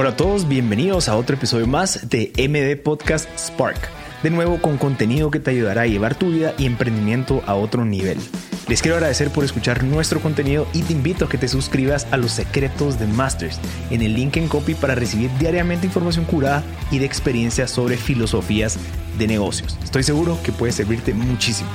Hola a todos, bienvenidos a otro episodio más de MD Podcast Spark. De nuevo con contenido que te ayudará a llevar tu vida y emprendimiento a otro nivel. Les quiero agradecer por escuchar nuestro contenido y te invito a que te suscribas a los secretos de Masters en el link en copy para recibir diariamente información curada y de experiencias sobre filosofías de negocios. Estoy seguro que puede servirte muchísimo.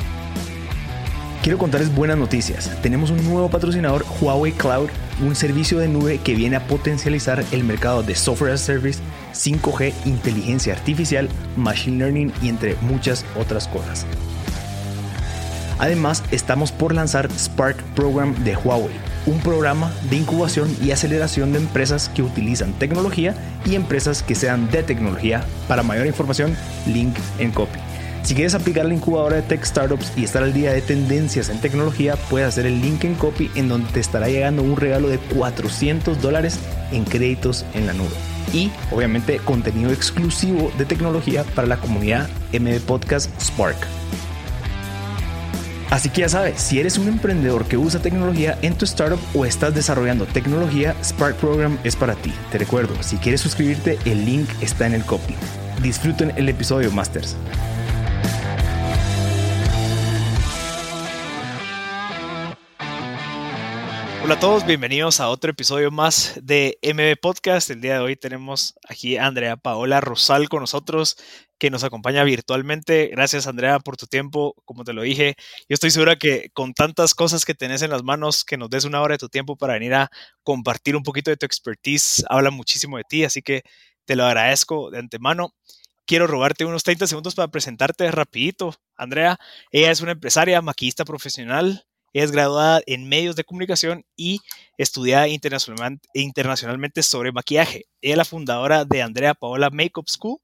Quiero contarles buenas noticias. Tenemos un nuevo patrocinador, Huawei Cloud, un servicio de nube que viene a potencializar el mercado de software as a service, 5G, inteligencia artificial, machine learning y entre muchas otras cosas. Además, estamos por lanzar Spark Program de Huawei, un programa de incubación y aceleración de empresas que utilizan tecnología y empresas que sean de tecnología. Para mayor información, link en copy. Si quieres aplicar la incubadora de Tech Startups y estar al día de tendencias en tecnología, puedes hacer el link en copy en donde te estará llegando un regalo de 400 dólares en créditos en la nube. Y obviamente contenido exclusivo de tecnología para la comunidad MD Podcast Spark. Así que ya sabes, si eres un emprendedor que usa tecnología en tu startup o estás desarrollando tecnología, Spark Program es para ti. Te recuerdo, si quieres suscribirte, el link está en el copy. Disfruten el episodio, Masters. Hola a todos, bienvenidos a otro episodio más de MB Podcast. El día de hoy tenemos aquí a Andrea Paola Rosal con nosotros, que nos acompaña virtualmente. Gracias, Andrea, por tu tiempo. Como te lo dije, yo estoy segura que con tantas cosas que tenés en las manos, que nos des una hora de tu tiempo para venir a compartir un poquito de tu expertise, habla muchísimo de ti, así que te lo agradezco de antemano. Quiero robarte unos 30 segundos para presentarte rapidito. Andrea, ella es una empresaria, maquillista profesional, es graduada en medios de comunicación y estudiada internacionalmente sobre maquillaje. Ella es la fundadora de Andrea Paola Makeup School.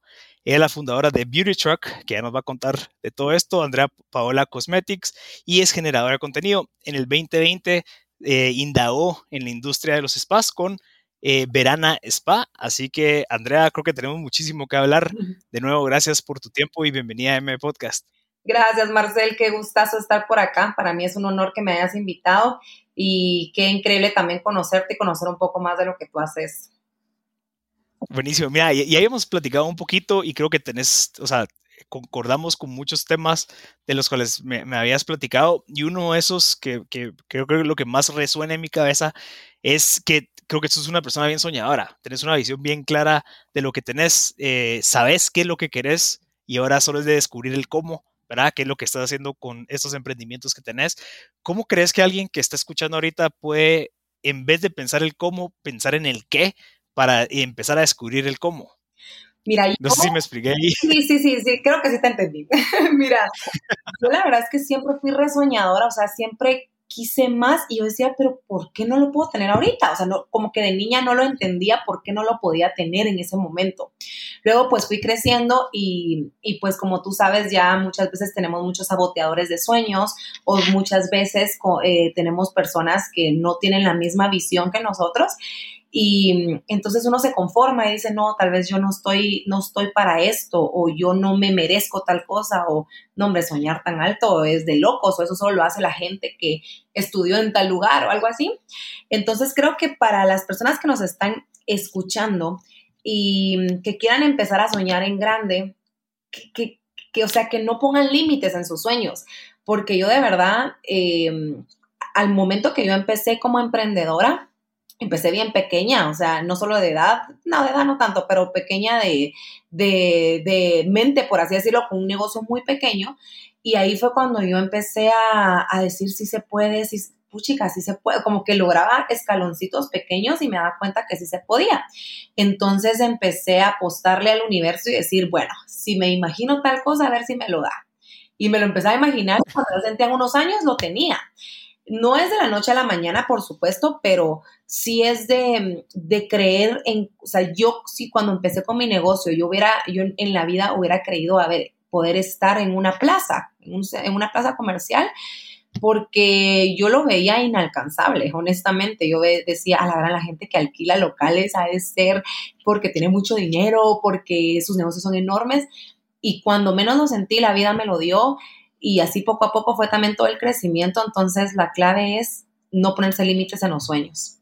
Ella es la fundadora de Beauty Truck, que ya nos va a contar de todo esto, Andrea Paola Cosmetics, y es generadora de contenido. En el 2020 eh, indagó en la industria de los spas con eh, Verana Spa. Así que, Andrea, creo que tenemos muchísimo que hablar. De nuevo, gracias por tu tiempo y bienvenida a M Podcast. Gracias, Marcel. Qué gustazo estar por acá. Para mí es un honor que me hayas invitado y qué increíble también conocerte y conocer un poco más de lo que tú haces. Buenísimo. Mira, ya, habíamos platicado un poquito y creo que tenés, o sea, concordamos con muchos temas de los cuales me, habías platicado y uno de esos que, creo que lo que más resuena en mi cabeza es que creo que sos una persona bien soñadora, tenés una visión bien clara de lo que tenés, eh, sabes qué es lo que querés y ahora solo es de descubrir el cómo ¿verdad? ¿Qué es lo que estás haciendo con estos emprendimientos que tenés? ¿Cómo crees que alguien que está escuchando ahorita puede, en vez de pensar el cómo, pensar en el qué para empezar a descubrir el cómo? Mira, no sé si me expliqué ahí. Sí, sí, sí, sí, creo que sí te entendí. Mira, yo la verdad es que siempre fui resoñadora, o sea, siempre quise más y yo decía, pero ¿por qué no lo puedo tener ahorita? O sea, no, como que de niña no lo entendía por qué no lo podía tener en ese momento. Luego pues fui creciendo y, y pues como tú sabes ya muchas veces tenemos muchos saboteadores de sueños o muchas veces eh, tenemos personas que no tienen la misma visión que nosotros y entonces uno se conforma y dice, no, tal vez yo no estoy, no estoy para esto, o yo no me merezco tal cosa, o no, hombre, soñar tan alto es de locos, o eso solo lo hace la gente que estudió en tal lugar o algo así. Entonces creo que para las personas que nos están escuchando y que quieran empezar a soñar en grande, que, que, o sea, que no pongan límites en sus sueños, porque yo de verdad, em, al momento que yo empecé como emprendedora, empecé bien pequeña, o sea, no solo de edad, no, de edad no tanto, pero pequeña de, de, mente, por así decirlo, con un negocio muy pequeño. Y ahí fue cuando yo empecé a, decir si se puede, si, puchica, si se puede, como que lograba escaloncitos pequeños y me daba cuenta que sí se podía. Entonces empecé a apostarle al universo y decir, bueno, si me imagino tal cosa, a ver si me lo da. Y me lo empecé a imaginar, cuando yo sentía unos años, lo tenía. No es de la noche a la mañana, por supuesto, pero sí es de, creer en, o sea, yo sí cuando empecé con mi negocio, yo hubiera, yo en la vida hubiera creído, a ver, poder estar en una plaza, en, una plaza comercial, porque yo lo veía inalcanzable, honestamente. Yo decía, a la gran la gente que alquila locales ha de ser porque tiene mucho dinero, porque sus negocios son enormes. Y cuando menos lo sentí, la vida me lo dio y así poco a poco fue también todo el crecimiento. Entonces la clave es no ponerse límites en los sueños.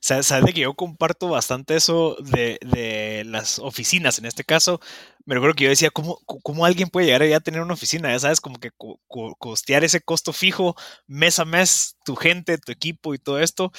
Sabes que yo comparto bastante eso de, de, las oficinas, en este caso, me recuerdo que yo decía, ¿cómo, ¿cómo, alguien puede llegar a tener una oficina? Ya sabes, como que costear ese costo fijo mes a mes, tu gente, tu equipo y todo esto,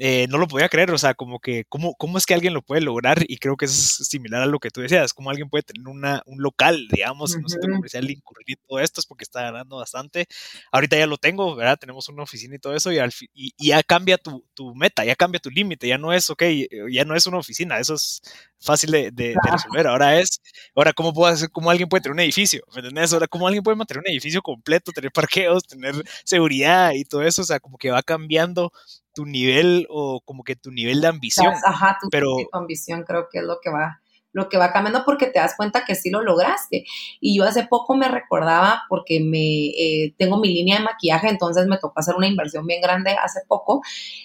eh, no lo podía creer, o sea, como que, ¿cómo, ¿cómo es que alguien lo puede lograr? Y creo que es similar a lo que tú decías, como alguien puede tener una, un local, digamos, en un centro comercial, incurrir y todo esto, es porque está ganando bastante. Ahorita ya lo tengo, ¿verdad? Tenemos una oficina y todo eso, y, y, ya cambia tu, tu, meta, ya cambia tu límite, ya no es, ok, ya no es una oficina, eso es fácil de, de, resolver. Ahora es, ahora, ¿cómo puedo hacer, cómo alguien puede tener un edificio? ¿Me entiendes? Ahora, ¿cómo alguien puede mantener un edificio completo, tener parqueos, tener seguridad y todo eso? O sea, como que va cambiando tu nivel o como que tu nivel de ambición. Ajá, tu, pero, ambición creo que es lo que va lo que va cambiando porque te das cuenta que sí lo lograste. Y yo hace poco me recordaba porque me eh, tengo mi línea de maquillaje, entonces me tocó hacer una inversión bien grande hace poco.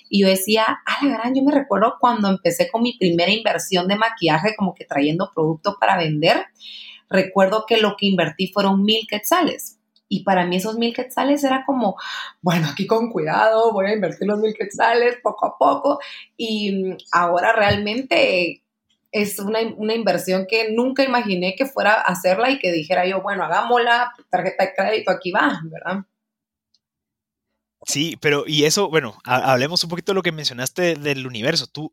Y yo decía, a la gran, yo me recuerdo cuando empecé con mi primera inversión de maquillaje, como que trayendo producto para vender. Recuerdo que lo que invertí fueron mil quetzales. Y para mí esos mil quetzales era como, bueno, aquí con cuidado, voy a invertir los mil quetzales poco a poco. Y mm, ahora realmente es una, inversión que nunca imaginé que fuera a hacerla y que dijera yo, bueno, hagámosla, tarjeta de crédito, aquí va, ¿verdad? Sí, pero y eso, bueno, hablemos un poquito de lo que mencionaste del universo. Tú,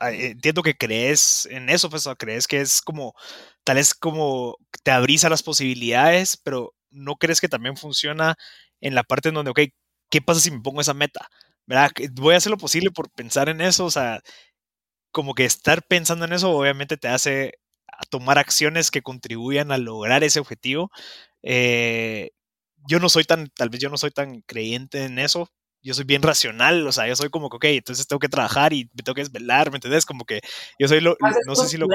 entiendo que crees en eso, pues, crees que es como, tal vez como te abrís a las posibilidades, pero ¿no crees que también funciona en la parte en donde, ok, ¿qué pasa si me pongo esa meta? ¿Verdad? Voy a hacer lo posible por pensar en eso, o sea, como que estar pensando en eso obviamente te hace tomar acciones que contribuyan a lograr ese objetivo. Eh, yo no soy tan, tal vez yo no soy tan creyente en eso. Yo soy bien racional, o sea, yo soy como que, ok, entonces tengo que trabajar y me tengo que desvelar, ¿me entiendes? Como que yo soy lo, no sé si lo...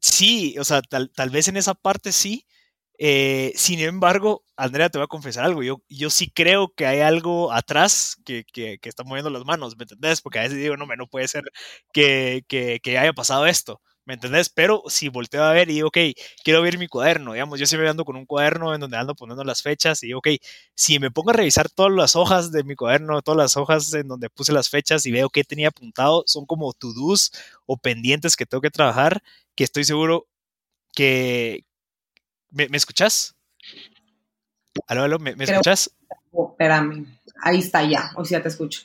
Sí, o sea, tal, tal vez en esa parte sí, eh, sin embargo, Andrea, te voy a confesar algo. Yo, yo sí creo que hay algo atrás que, que, que está moviendo las manos, ¿me entendés? Porque a veces digo, no, no puede ser que, que, haya pasado esto, ¿me entendés? Pero si volteo a ver y digo, ok, quiero ver mi cuaderno, digamos, yo siempre ando con un cuaderno en donde ando poniendo las fechas y digo, ok, si me pongo a revisar todas las hojas de mi cuaderno, todas las hojas en donde puse las fechas y veo qué tenía apuntado, son como to-dos o pendientes que tengo que trabajar, que estoy seguro que, ¿Me, ¿me escuchas? Aló, aló, ¿me, me escuchas? espérame, ahí está ya, o sea, te escucho.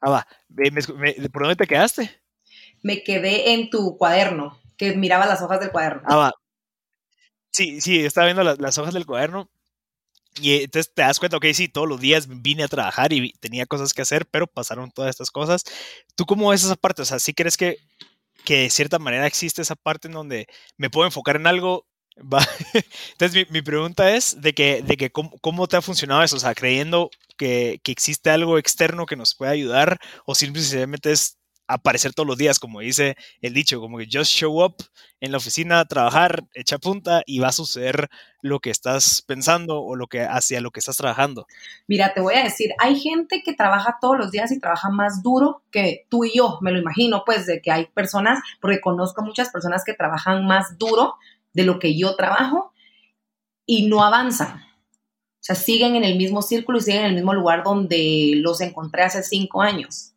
Ah, va. ¿Por dónde te quedaste? Me quedé en tu cuaderno, que miraba las hojas del cuaderno. Ah, va. Sí, sí, estaba viendo las, las hojas del cuaderno y eh, entonces te das cuenta, ok, sí, todos los días vine a trabajar y tenía cosas que hacer, pero pasaron todas estas cosas. ¿Tú cómo ves esa parte? O sea, ¿sí crees que, que de cierta manera existe esa parte en donde me puedo enfocar en algo Entonces mi, pregunta es de que, de que cómo, te ha funcionado eso, o sea, creyendo que, que, existe algo externo que nos puede ayudar o simplemente es aparecer todos los días, como dice el dicho, como que just show up en la oficina, trabajar, echa punta y va a suceder lo que estás pensando o lo que hacia lo que estás trabajando. Mira, te voy a decir, hay gente que trabaja todos los días y trabaja más duro que tú y yo, me lo imagino, pues de que hay personas, porque conozco muchas personas que trabajan más duro de lo que yo trabajo y no avanzan. O sea, siguen en el mismo círculo y siguen en el mismo lugar donde los encontré hace cinco años.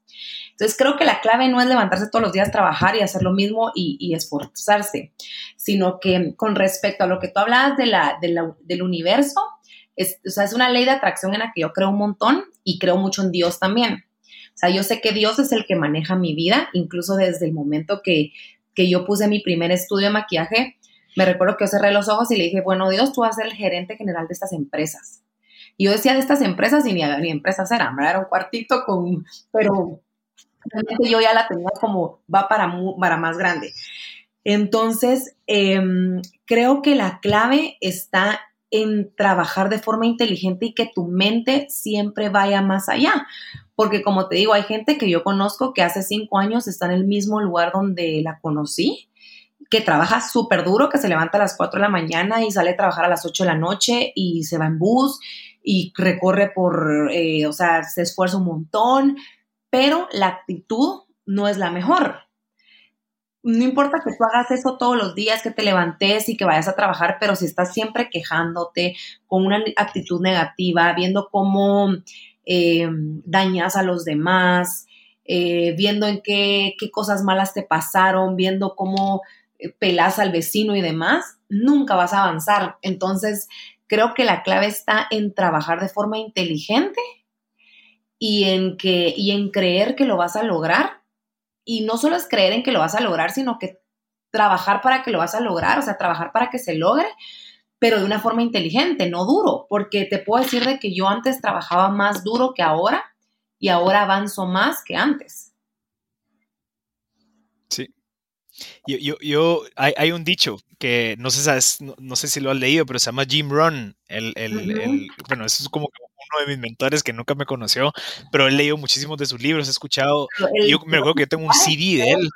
Entonces creo que la clave no es levantarse todos los días, trabajar y hacer lo mismo y, esforzarse, sino que con respecto a lo que tú hablabas de la, del universo, es, o sea, es una ley de atracción en la que yo creo un montón y creo mucho en Dios también. O sea, yo sé que Dios es el que maneja mi vida, incluso desde el momento que, que yo puse mi primer estudio de maquillaje, me recuerdo que yo cerré los ojos y le dije, bueno, Dios, tú vas a ser el gerente general de estas empresas. Y yo decía de estas empresas y ni, ni empresas eran, era un cuartito con, pero realmente yo ya la tenía como, va para, para más grande. Entonces, em, creo que la clave está en trabajar de forma inteligente y que tu mente siempre vaya más allá. Porque como te digo, hay gente que yo conozco que hace cinco años está en el mismo lugar donde la conocí que trabaja súper duro, que se levanta a las 4 de la mañana y sale a trabajar a las 8 de la noche y se va en bus y recorre por, eh, o sea, se esfuerza un montón, pero la actitud no es la mejor. No importa que tú hagas eso todos los días, que te levantes y que vayas a trabajar, pero si estás siempre quejándote con una actitud negativa, viendo cómo eh, dañas a los demás, eh, viendo en qué, qué cosas malas te pasaron, viendo cómo pelas al vecino y demás, nunca vas a avanzar. Entonces, creo que la clave está en trabajar de forma inteligente y en, que, y en creer que lo vas a lograr. Y no solo es creer en que lo vas a lograr, sino que trabajar para que lo vas a lograr, o sea, trabajar para que se logre, pero de una forma inteligente, no duro, porque te puedo decir de que yo antes trabajaba más duro que ahora y ahora avanzo más que antes. Sí. Yo, yo, yo hay, un dicho que no sé, sabes, no, sé si lo has leído, pero se llama Jim Run. El, el, bueno, eso es como uno de mis mentores que nunca me conoció, pero he leído muchísimos de sus libros, he escuchado, yo me acuerdo que yo tengo un CD de él.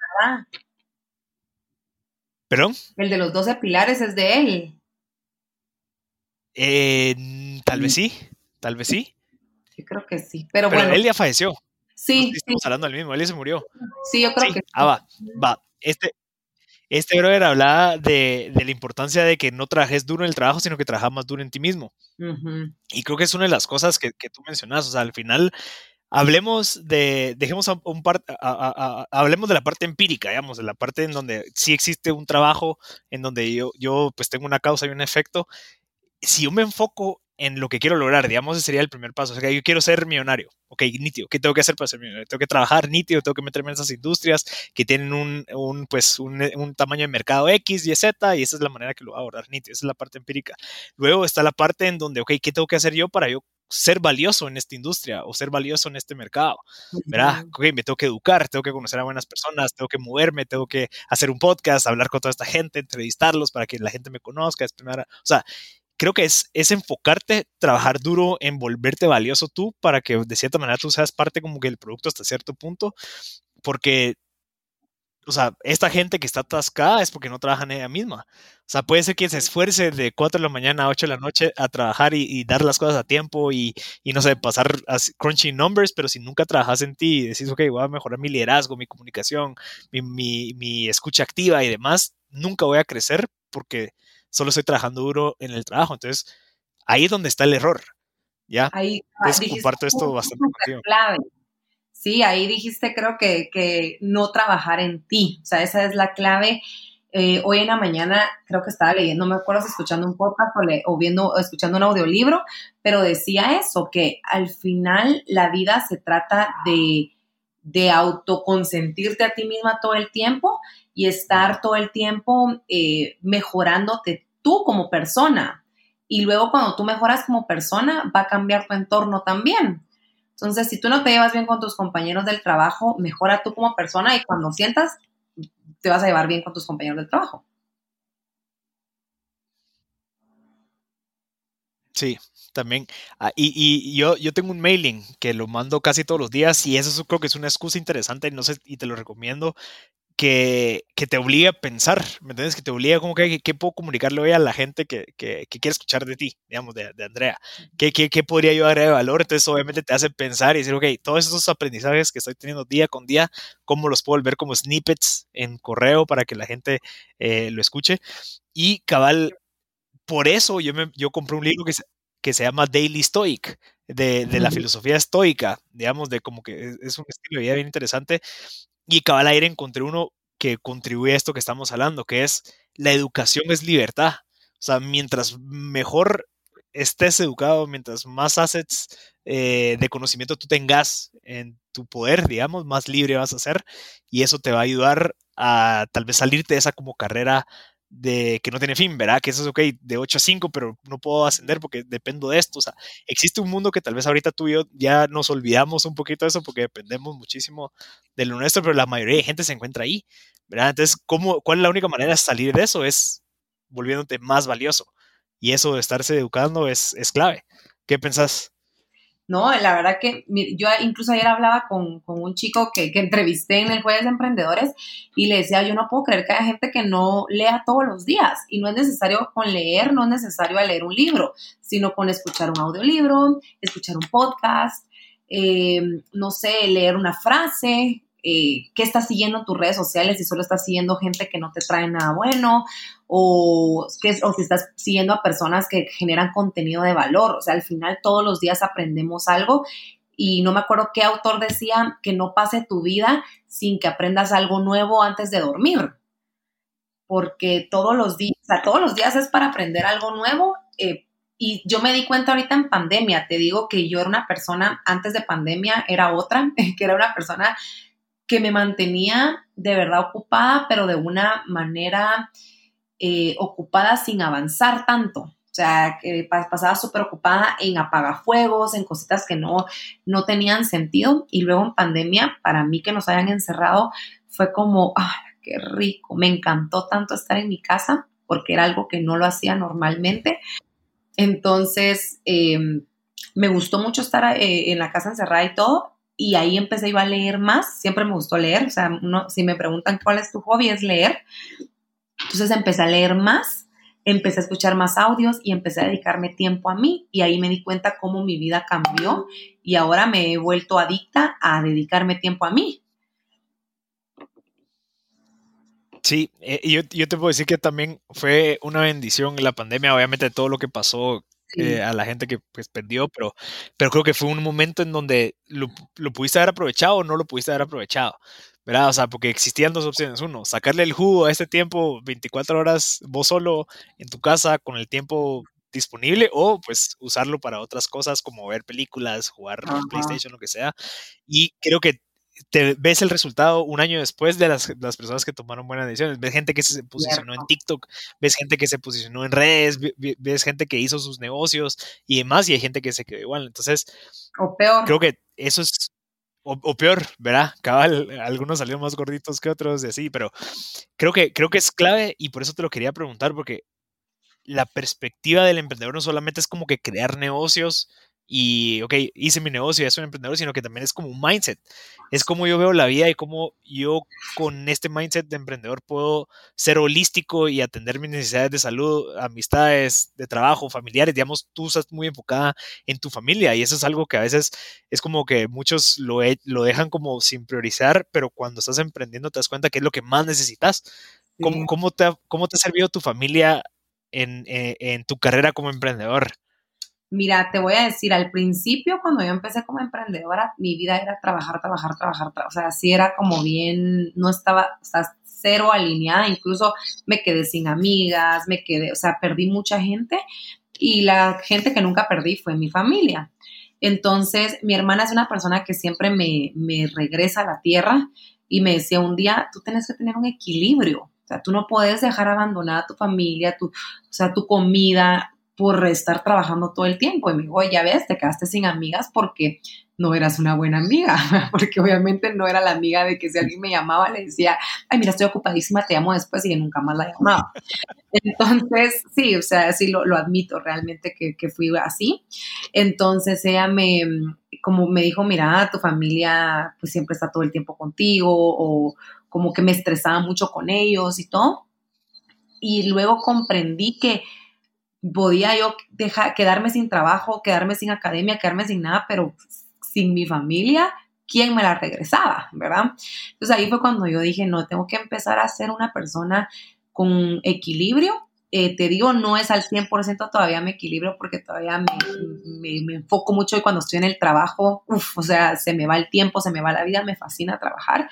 ¿Perdón? El de los 12 pilares es de él. Eh, tal vez sí, tal vez sí. Yo creo que sí, pero, bueno. él ya falleció. Sí. estamos hablando del mismo, él ya se murió. Sí, yo creo que sí. Ah, va, va. Este, este brother hablaba de, de, la importancia de que no trabajes duro en el trabajo, sino que trabajas más duro en ti mismo. Y creo que es una de las cosas que, que, tú mencionas. O sea, al final, hablemos de, dejemos un par, hablemos de la parte empírica, digamos, de la parte en donde sí existe un trabajo, en donde yo, yo pues tengo una causa y un efecto. Si yo me enfoco en lo que quiero lograr, digamos, ese sería el primer paso. O sea, yo quiero ser millonario. Ok, nítido. ¿Qué tengo que hacer para ser millonario? Tengo que trabajar nítido, tengo que meterme en esas industrias que tienen un, un pues, un, un, tamaño de mercado X y Z, y esa es la manera que lo voy a abordar nítido. Esa es la parte empírica. Luego está la parte en donde, ok, ¿qué tengo que hacer yo para yo ser valioso en esta industria o ser valioso en este mercado. ¿Verdad? Okay, me tengo que educar, tengo que conocer a buenas personas, tengo que moverme, tengo que hacer un podcast, hablar con toda esta gente, entrevistarlos para que la gente me conozca. O sea, creo que es, es enfocarte, trabajar duro en volverte valioso tú para que de cierta manera tú seas parte como que del producto hasta cierto punto, porque, o sea, esta gente que está atascada es porque no trabaja en ella misma. O sea, puede ser que se esfuerce de 4 de la mañana a 8 de la noche a trabajar y, dar las cosas a tiempo y, y no sé, pasar a crunching numbers, pero si nunca trabajas en ti y decís, ok, voy a mejorar mi liderazgo, mi comunicación, mi, mi, mi escucha activa y demás, nunca voy a crecer porque solo estoy trabajando duro en el trabajo. Entonces, ahí es donde está el error. ¿Ya? Ahí Entonces, comparto esto bastante contigo. Clave. Sí, ahí dijiste creo que, que, no trabajar en ti. O sea, esa es la clave. Eh, hoy en la mañana creo que estaba leyendo, me acuerdo escuchando un podcast o, o viendo o escuchando un audiolibro, pero decía eso, que al final la vida se trata de, de autoconsentirte a ti misma todo el tiempo y estar todo el tiempo eh, mejorándote tú como persona. Y luego cuando tú mejoras como persona, va a cambiar tu entorno también. Entonces, si tú no te llevas bien con tus compañeros del trabajo, mejora tú como persona y cuando sientas, te vas a llevar bien con tus compañeros del trabajo. Sí, también. Ah, y, y yo, yo tengo un mailing que lo mando casi todos los días y eso creo que es una excusa interesante, no sé, y te lo recomiendo, que, que, te obliga a pensar, ¿me entiendes? Que te obliga como que, ¿qué puedo comunicarle hoy a la gente que, que, quiere escuchar de ti, digamos, de, de Andrea? ¿Qué, ¿Qué, qué, podría yo agregar de valor? Entonces, obviamente te hace pensar y decir, ok, todos esos aprendizajes que estoy teniendo día con día, ¿cómo los puedo ver como snippets en correo para que la gente eh, lo escuche? Y cabal, por eso yo, me, yo compré un libro que se, que se llama Daily Stoic, de, de la filosofía estoica, digamos, de como que es un estilo de vida bien interesante y cabal aire encontré uno que contribuye a esto que estamos hablando, que es la educación es libertad. O sea, mientras mejor estés educado, mientras más assets eh, de conocimiento tú tengas en tu poder, digamos, más libre vas a ser y eso te va a ayudar a tal vez salirte de esa como carrera de que no tiene fin, ¿verdad? Que eso es ok, de 8 a 5, pero no puedo ascender porque dependo de esto. O sea, existe un mundo que tal vez ahorita tú y yo ya nos olvidamos un poquito de eso porque dependemos muchísimo de lo nuestro, pero la mayoría de gente se encuentra ahí, ¿verdad? Entonces, ¿cómo, ¿cuál es la única manera de salir de eso? Es volviéndote más valioso. Y eso de estarse educando es, es clave. ¿Qué pensás? ¿No? La verdad que yo incluso ayer hablaba con, un chico que, que, entrevisté en el Jueves de Emprendedores y le decía, yo no puedo creer que haya gente que no lea todos los días y no es necesario con leer, no es necesario leer un libro, sino con escuchar un audiolibro, escuchar un podcast, eh, no sé, leer una frase, eh, qué estás siguiendo en tus redes sociales, si solo estás siguiendo gente que no te trae nada bueno o, que, o si estás siguiendo a personas que generan contenido de valor. O sea, al final todos los días aprendemos algo y no me acuerdo qué autor decía que no pase tu vida sin que aprendas algo nuevo antes de dormir. Porque todos los días, o sea, todos los días es para aprender algo nuevo. Eh, y yo me di cuenta ahorita en pandemia, te digo que yo era una persona, antes de pandemia era otra, que era una persona que me mantenía de verdad ocupada, pero de una manera eh, ocupada sin avanzar tanto. O sea, que pasaba súper ocupada en apagafuegos, en cositas que no, no tenían sentido. Y luego en pandemia, para mí que nos hayan encerrado, fue como, ¡ah, qué rico! Me encantó tanto estar en mi casa porque era algo que no lo hacía normalmente. Entonces, em, me gustó mucho estar eh, en la casa encerrada y todo. Y ahí empecé iba a leer más. Siempre me gustó leer. O sea, si me preguntan cuál es tu hobby, es leer. Entonces empecé a leer más empecé a escuchar más audios y empecé a dedicarme tiempo a mí y ahí me di cuenta cómo mi vida cambió y ahora me he vuelto adicta a dedicarme tiempo a mí. Sí, eh, yo, yo, te puedo decir que también fue una bendición la pandemia, obviamente todo lo que pasó eh, a la gente que pues perdió, pero, pero creo que fue un momento en donde lo, lo pudiste haber aprovechado o no lo pudiste haber aprovechado. ¿verdad? O sea, porque existían dos opciones. Uno, sacarle el jugo a este tiempo 24 horas vos solo en tu casa con el tiempo disponible o pues usarlo para otras cosas como ver películas, jugar PlayStation, lo que sea. Y creo que te ves el resultado un año después de las, las, personas que tomaron buenas decisiones. Ves gente que se posicionó en TikTok, ves gente que se posicionó en redes, ves gente que hizo sus negocios y demás, y hay gente que se quedó igual. Entonces, o peor. creo que eso es o, peor, ¿verdad? Cabal, algunos salieron más gorditos que otros y así, pero creo que, creo que es clave y por eso te lo quería preguntar, porque la perspectiva del emprendedor no solamente es como que crear negocios y, ok, hice mi negocio, ya soy un emprendedor, sino que también es como un mindset. Es como yo veo la vida y cómo yo con este mindset de emprendedor puedo ser holístico y atender mis necesidades de salud, amistades, de trabajo, familiares. Digamos, tú estás muy enfocada en tu familia y eso es algo que a veces es como que muchos lo, lo dejan como sin priorizar, pero cuando estás emprendiendo te das cuenta que es lo que más necesitas. ¿Cómo, cómo, te, cómo te ha servido tu familia en, en, en tu carrera como emprendedor? Mira, te voy a decir, al principio cuando yo empecé como emprendedora, mi vida era trabajar, trabajar, trabajar, o sea, sí era como bien, no estaba, cero alineada, incluso me quedé sin amigas, me quedé, o sea, perdí mucha gente y la gente que nunca perdí fue mi familia. Entonces, mi hermana es una persona que siempre me, regresa a la tierra y me decía un día, tú tienes que tener un equilibrio, o sea, tú no puedes dejar abandonada tu familia, tu, o sea, tu comida, por estar trabajando todo el tiempo. Y me dijo, ya ves, te quedaste sin amigas porque no eras una buena amiga, porque obviamente no era la amiga de que si alguien me llamaba le decía, ay, mira, estoy ocupadísima, te llamo después y nunca más la llamaba. Entonces, sí, o sea, sí lo, lo admito realmente que, que, fui así. Entonces ella me, como me dijo, mira, tu familia pues siempre está todo el tiempo contigo o como que me estresaba mucho con ellos y todo. Y luego comprendí que podía yo dejar, quedarme sin trabajo, quedarme sin academia, quedarme sin nada, pero sin mi familia, ¿quién me la regresaba? ¿Verdad? Entonces ahí fue cuando yo dije, no, tengo que empezar a ser una persona con equilibrio eh, te digo, no es al 100% todavía me equilibrio porque todavía me, me, enfoco mucho y cuando estoy en el trabajo, o sea, se me va el tiempo, se me va la vida, me fascina trabajar.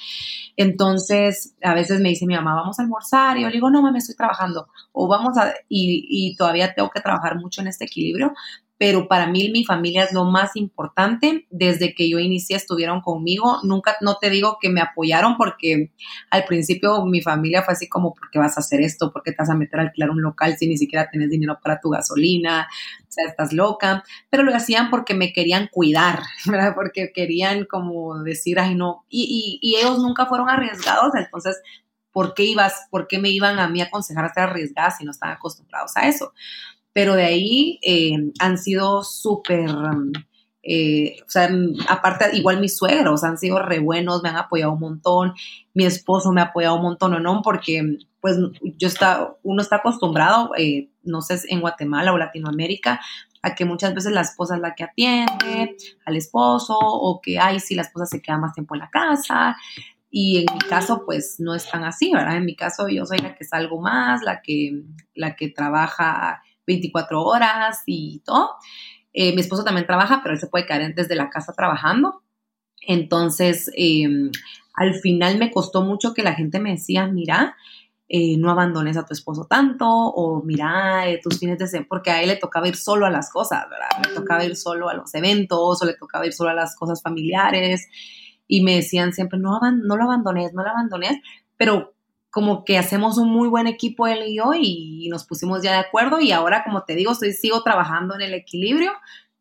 Entonces, a veces me dice mi mamá, vamos a almorzar, y yo le digo, no, mamá, estoy trabajando, o vamos a, y, y todavía tengo que trabajar mucho en este equilibrio, pero para mí mi familia es lo más importante. Desde que yo inicié estuvieron conmigo. Nunca, no te digo que me apoyaron porque al principio mi familia fue así como, ¿por qué vas a hacer esto? ¿Por qué te vas a meter a alquilar un local si ni siquiera tienes dinero para tu gasolina? O sea, estás loca. Pero lo hacían porque me querían cuidar, ¿verdad? Porque querían como decir, ay, no. Y, ellos nunca fueron arriesgados, entonces ¿por qué ibas, por qué me iban a mí a aconsejar a ser arriesgada si no estaban acostumbrados a eso? Pero de ahí eh, han sido súper, eh, o sea, aparte, igual mis suegros han sido re buenos, me han apoyado un montón, mi esposo me ha apoyado un montón, ¿o no? Porque, pues, yo está, uno está acostumbrado, eh, no sé, en Guatemala o Latinoamérica, a que muchas veces la esposa es la que atiende al esposo, o que, ay, sí, la esposa se queda más tiempo en la casa, y en mi caso, pues no es tan así, ¿verdad? En mi caso, yo soy la que salgo más, la que, la que trabaja 24 horas y todo. Eh, mi esposo también trabaja, pero él se puede quedar desde la casa trabajando. Entonces, em, al final me costó mucho que la gente me decía, mira, eh, no abandones a tu esposo tanto, o mira, eh, tus fines de semana, porque a él le tocaba ir solo a las cosas, ¿verdad? Le tocaba ir solo a los eventos, o le tocaba ir solo a las cosas familiares, y me decían siempre, no, no lo abandones, no lo abandones, pero como que hacemos un muy buen equipo él y yo, y nos pusimos ya de acuerdo, y ahora, como te digo, estoy, sigo trabajando en el equilibrio,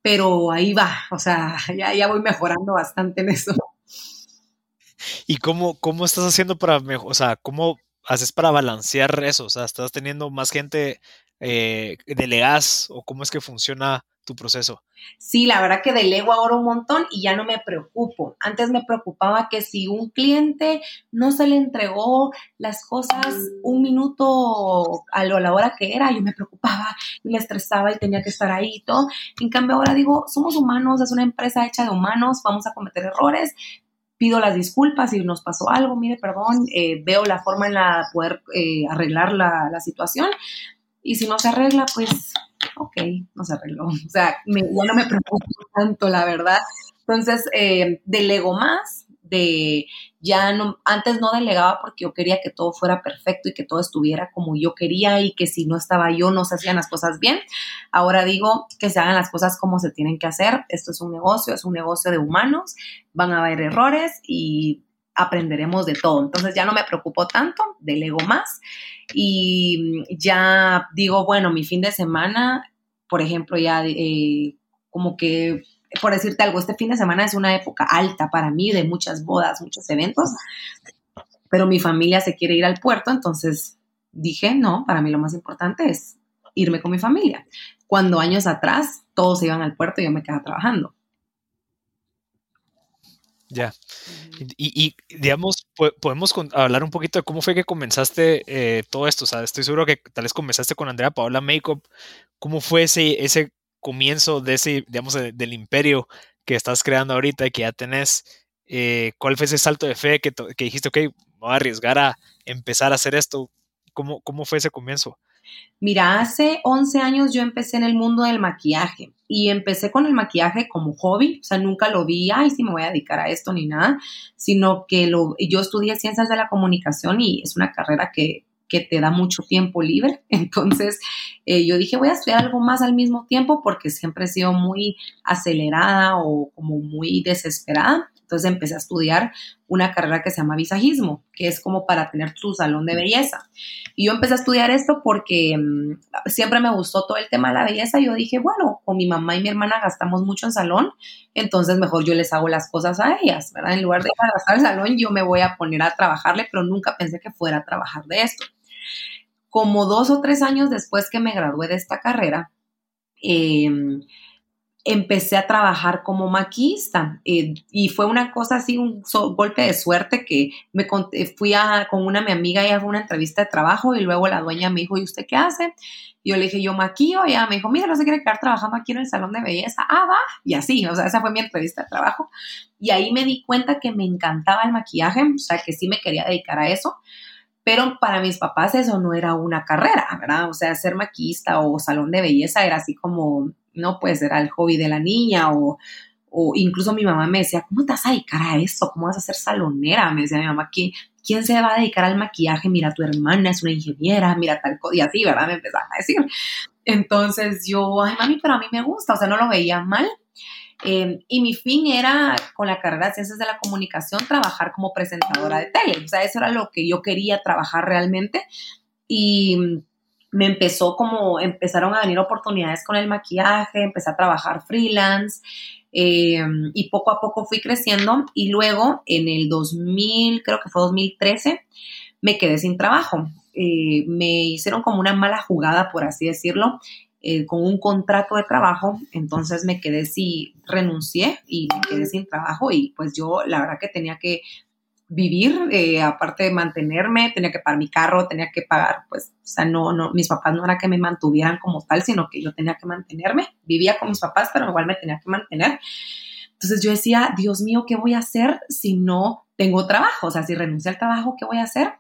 pero ahí va, o sea, ya, ya voy mejorando bastante en eso. ¿Y cómo, cómo estás haciendo para, o sea, cómo haces para balancear eso? O sea, ¿estás teniendo más gente eh, delegas o cómo es que funciona tu proceso? Sí, la verdad que delego ahora un montón y ya no me preocupo. Antes me preocupaba que si un cliente no se le entregó las cosas un minuto a la hora que era, yo me preocupaba y me estresaba y tenía que estar ahí y todo. En cambio ahora digo, somos humanos, es una empresa hecha de humanos, vamos a cometer errores, pido las disculpas si nos pasó algo, mire, perdón, eh, veo la forma en la poder eh, arreglar la, situación y si no se arregla, pues, ok, no se arregló. O sea, me, ya no me preocupo tanto, la verdad. Entonces, eh, delego más, de ya no, antes no delegaba porque yo quería que todo fuera perfecto y que todo estuviera como yo quería y que si no estaba yo no se hacían las cosas bien. Ahora digo que se hagan las cosas como se tienen que hacer. Esto es un negocio, es un negocio de humanos, van a haber errores y aprenderemos de todo. Entonces ya no me preocupo tanto, delego más y ya digo, bueno, mi fin de semana, por ejemplo, ya eh, como que por decirte algo, este fin de semana es una época alta para mí de muchas bodas, muchos eventos, pero mi familia se quiere ir al puerto, entonces dije, no, para mí lo más importante es irme con mi familia. Cuando años atrás todos iban al puerto y yo me quedaba trabajando. Ya. Y, digamos, podemos hablar un poquito de cómo fue que comenzaste eh, todo esto. O sea, estoy seguro que tal vez comenzaste con Andrea Paola Makeup. ¿Cómo fue ese, ese comienzo de ese, digamos, del imperio que estás creando ahorita y que ya tenés, eh, ¿cuál fue ese salto de fe que, que, dijiste, ok, voy a arriesgar a empezar a hacer esto? ¿Cómo, cómo fue ese comienzo? Mira, hace 11 años yo empecé en el mundo del maquillaje y empecé con el maquillaje como hobby, o sea, nunca lo vi, ay, sí me voy a dedicar a esto ni nada, sino que lo, yo estudié ciencias de la comunicación y es una carrera que que te da mucho tiempo libre. Entonces, eh, yo dije, voy a estudiar algo más al mismo tiempo porque siempre he sido muy acelerada o como muy desesperada. Entonces empecé a estudiar una carrera que se llama visajismo, que es como para tener tu salón de belleza. Y yo empecé a estudiar esto porque mm, siempre me gustó todo el tema de la belleza. Yo dije, bueno, con mi mamá y mi hermana gastamos mucho en salón, entonces mejor yo les hago las cosas a ellas, ¿verdad? En lugar de gastar el salón, yo me voy a poner a trabajarle, pero nunca pensé que fuera a trabajar de esto como dos o tres años después que me gradué de esta carrera, em, empecé a trabajar como maquista eh, y fue una cosa así, un golpe de suerte que me fui a, con una mi amiga y hago una entrevista de trabajo y luego la dueña me dijo, ¿y usted qué hace? Yo le dije, yo maquillo, y ella me dijo, mira, no se quiere quedar trabajando aquí en el salón de belleza. Ah, va. Y así, o sea, esa fue mi entrevista de trabajo. Y ahí me di cuenta que me encantaba el maquillaje, o sea, que sí me quería dedicar a eso pero para mis papás eso no era una carrera, ¿verdad? O sea, ser maquista o salón de belleza era así como, no, pues era el hobby de la niña o, o incluso mi mamá me decía, ¿cómo te vas a dedicar a eso? ¿Cómo vas a ser salonera? Me decía mi mamá, ¿quién, quién se va a dedicar al maquillaje? Mira, tu hermana es una ingeniera, mira tal cosa, y así, ¿verdad? Me empezaba a decir. Entonces yo, ay, mami, pero a mí me gusta, o sea, no lo veía mal. Em, y mi fin era, con la carrera de Ciencias de la Comunicación, trabajar como presentadora de tele. O sea, eso era lo que yo quería trabajar realmente. Y me empezó como, empezaron a venir oportunidades con el maquillaje, empecé a trabajar freelance. Em, y poco a poco fui creciendo y luego en el 2000, creo que fue 2013, me quedé sin trabajo. Eh, me hicieron como una mala jugada, por así decirlo, eh, con un contrato de trabajo, entonces me quedé sí, renuncié y me quedé sin trabajo y pues yo la verdad que tenía que vivir, eh, aparte de mantenerme, tenía que pagar mi carro, tenía que pagar, pues, o sea, no, no, mis papás no era que me mantuvieran como tal, sino que yo tenía que mantenerme, vivía con mis papás, pero igual me tenía que mantener. Entonces yo decía, Dios mío, ¿qué voy a hacer si no tengo trabajo? O sea, si renuncio al trabajo, ¿qué voy a hacer?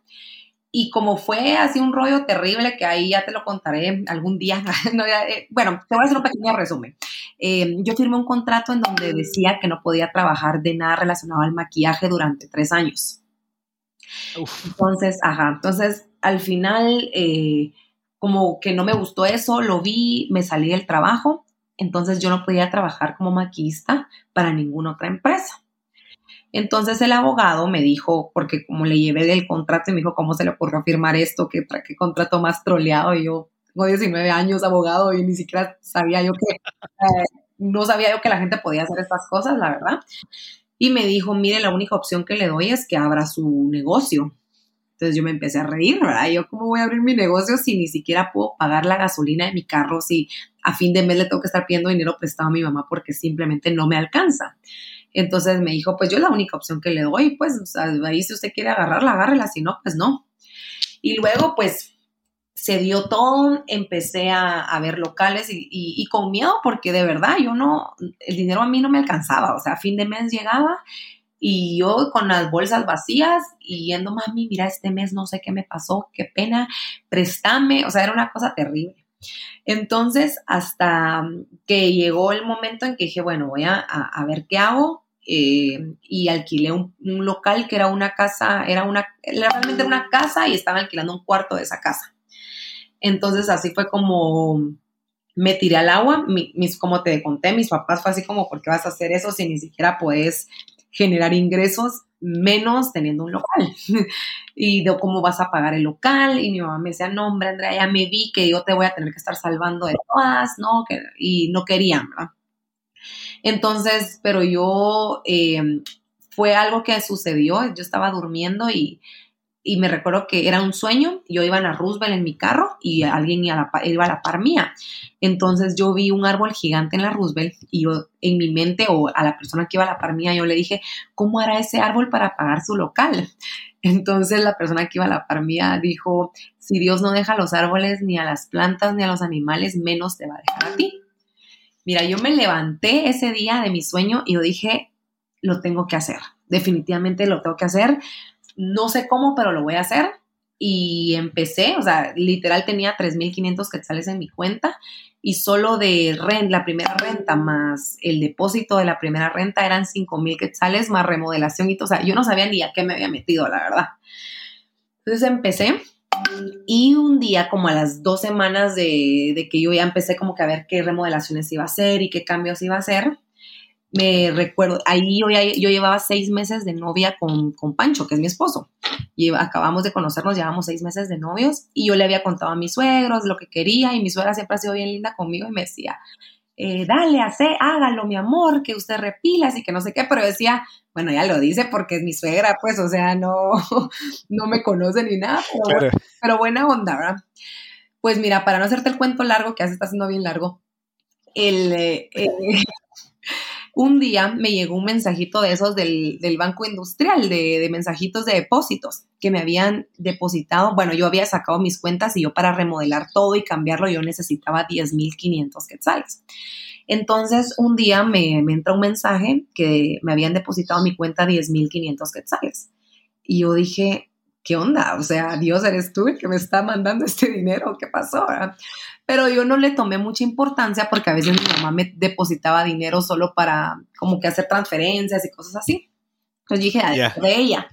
Y como fue así un rollo terrible, que ahí ya te lo contaré algún día, eh, bueno, te voy a hacer un pequeño resumen. Eh, yo firmé un contrato en donde decía que no podía trabajar de nada relacionado al maquillaje durante tres años. Entonces, ajá, entonces al final, eh, como que no me gustó eso, lo vi, me salí del trabajo, entonces yo no podía trabajar como maquillista para ninguna otra empresa. Entonces el abogado me dijo, porque como le llevé del contrato y me dijo, ¿cómo se le ocurrió firmar esto? ¿Qué, qué contrato más troleado? Y yo tengo 19 años abogado y ni siquiera sabía yo que, eh, no sabía yo que la gente podía hacer estas cosas, la verdad. Y me dijo, mire, la única opción que le doy es que abra su negocio. Entonces yo me empecé a reír, ¿verdad? Yo, ¿cómo voy a abrir mi negocio si ni siquiera puedo pagar la gasolina de mi carro, si a fin de mes le tengo que estar pidiendo dinero prestado a mi mamá porque simplemente no me alcanza? Entonces me dijo, pues yo la única opción que le doy, pues ahí si usted quiere agarrarla, agárrela, si no, pues no. Y luego, pues se dio todo, empecé a, ver locales y, con miedo porque de verdad yo no, el dinero a mí no me alcanzaba, o sea, a fin de mes llegaba y yo con las bolsas vacías y yendo, mami, mira, este mes no sé qué me pasó, qué pena, préstame, o sea, era una cosa terrible. Entonces, hasta que llegó el momento en que dije, bueno, voy a, a ver qué hago, eh, y alquilé un, local que era una casa, era una, realmente era una casa y estaba alquilando un cuarto de esa casa. Entonces así fue como me tiré al agua, mis, como te conté, mis papás fue así como, ¿por qué vas a hacer eso si ni siquiera puedes generar ingresos menos teniendo un local? y de cómo vas a pagar el local, y mi mamá me decía, no, hombre, Andrea, ya me vi que yo te voy a tener que estar salvando de todas, ¿no? Que, y no querían, ¿verdad? Entonces, pero yo, eh, fue algo que sucedió, yo estaba durmiendo y, me recuerdo que era un sueño, yo iba a la Roosevelt en mi carro y alguien iba a, la, par mía. Entonces yo vi un árbol gigante en la Roosevelt y yo en mi mente o a la persona que iba a la par mía, yo le dije, ¿cómo hará ese árbol para pagar su local? Entonces la persona que iba a la par mía dijo, si Dios no deja a los árboles, ni a las plantas, ni a los animales, menos te va a dejar a ti. Mira, yo me levanté ese día de mi sueño y yo dije, lo tengo que hacer, definitivamente lo tengo que hacer, no sé cómo, pero lo voy a hacer. Y empecé, o sea, literal tenía 3.500 quetzales en mi cuenta y solo de renta, la primera renta más el depósito de la primera renta eran 5.000 quetzales más remodelación y todo. O sea, yo no sabía ni a qué me había metido, la verdad. Entonces empecé y un día, como a las dos semanas de, que yo ya empecé como que a ver qué remodelaciones iba a hacer y qué cambios iba a hacer, me recuerdo, ahí yo, yo llevaba seis meses de novia con, con, Pancho, que es mi esposo. Y acabamos de conocernos, llevamos seis meses de novios y yo le había contado a mis suegros lo que quería y mi suegra siempre ha sido bien linda conmigo y me decía, eh, dale, hace, hágalo, mi amor, que usted repila, así que no sé qué, pero decía, bueno, ya lo dice porque es mi suegra, pues, o sea, no, no me conoce ni nada, pero, buena onda, ¿verdad? Pues mira, para no hacerte el cuento largo, que ya se está haciendo bien largo, el, eh, eh, un día me llegó un mensajito de esos del, Banco Industrial, de, de, mensajitos de depósitos que me habían depositado. Bueno, yo había sacado mis cuentas y yo para remodelar todo y cambiarlo yo necesitaba 10.500 quetzales. Entonces, un día me, me entra un mensaje que me habían depositado mi cuenta 10.500 quetzales. Y yo dije, ¿qué onda? O sea, Dios, eres tú el que me está mandando este dinero, ¿qué pasó? Pero yo no le tomé mucha importancia porque a veces mi mamá me depositaba dinero solo para como que hacer transferencias y cosas así. Entonces dije, de ella.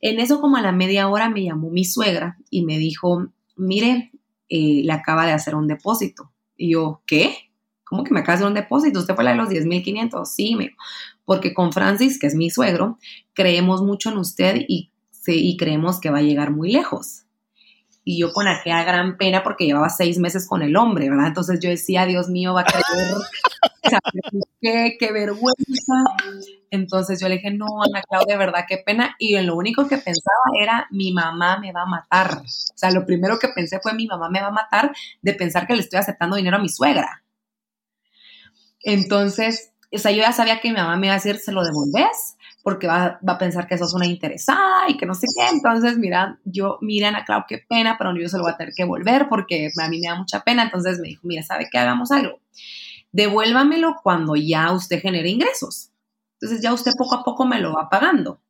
En eso como a la media hora me llamó mi suegra y me dijo, mire, eh, le acaba de hacer un depósito. Y yo, ¿qué? ¿Cómo que me acaba de hacer un depósito? ¿Usted fue la de los 10.500? Sí, me porque con Francis, que es mi suegro, creemos mucho en usted y, y creemos que va a llegar muy lejos y yo con aquella gran pena porque llevaba seis meses con el hombre, ¿verdad? Entonces yo decía, Dios mío, va a creer, qué, qué vergüenza. Entonces yo le dije, no, Ana Claudia, de verdad, qué pena. Y lo único que pensaba era, mi mamá me va a matar. O sea, lo primero que pensé fue, mi mamá me va a matar de pensar que le estoy aceptando dinero a mi suegra. Entonces, o sea, yo ya sabía que mi mamá me iba a decir, ¿se lo devolves? Porque va, a pensar que sos una interesada y que no sé qué. Entonces, mira, yo, miren a Clau, qué pena, pero yo se lo voy a tener que volver porque a mí me da mucha pena. Entonces me dijo, mira, ¿sabe qué? Hagamos algo. Devuélvamelo cuando ya usted genere ingresos. Entonces ya usted poco a poco me lo va pagando.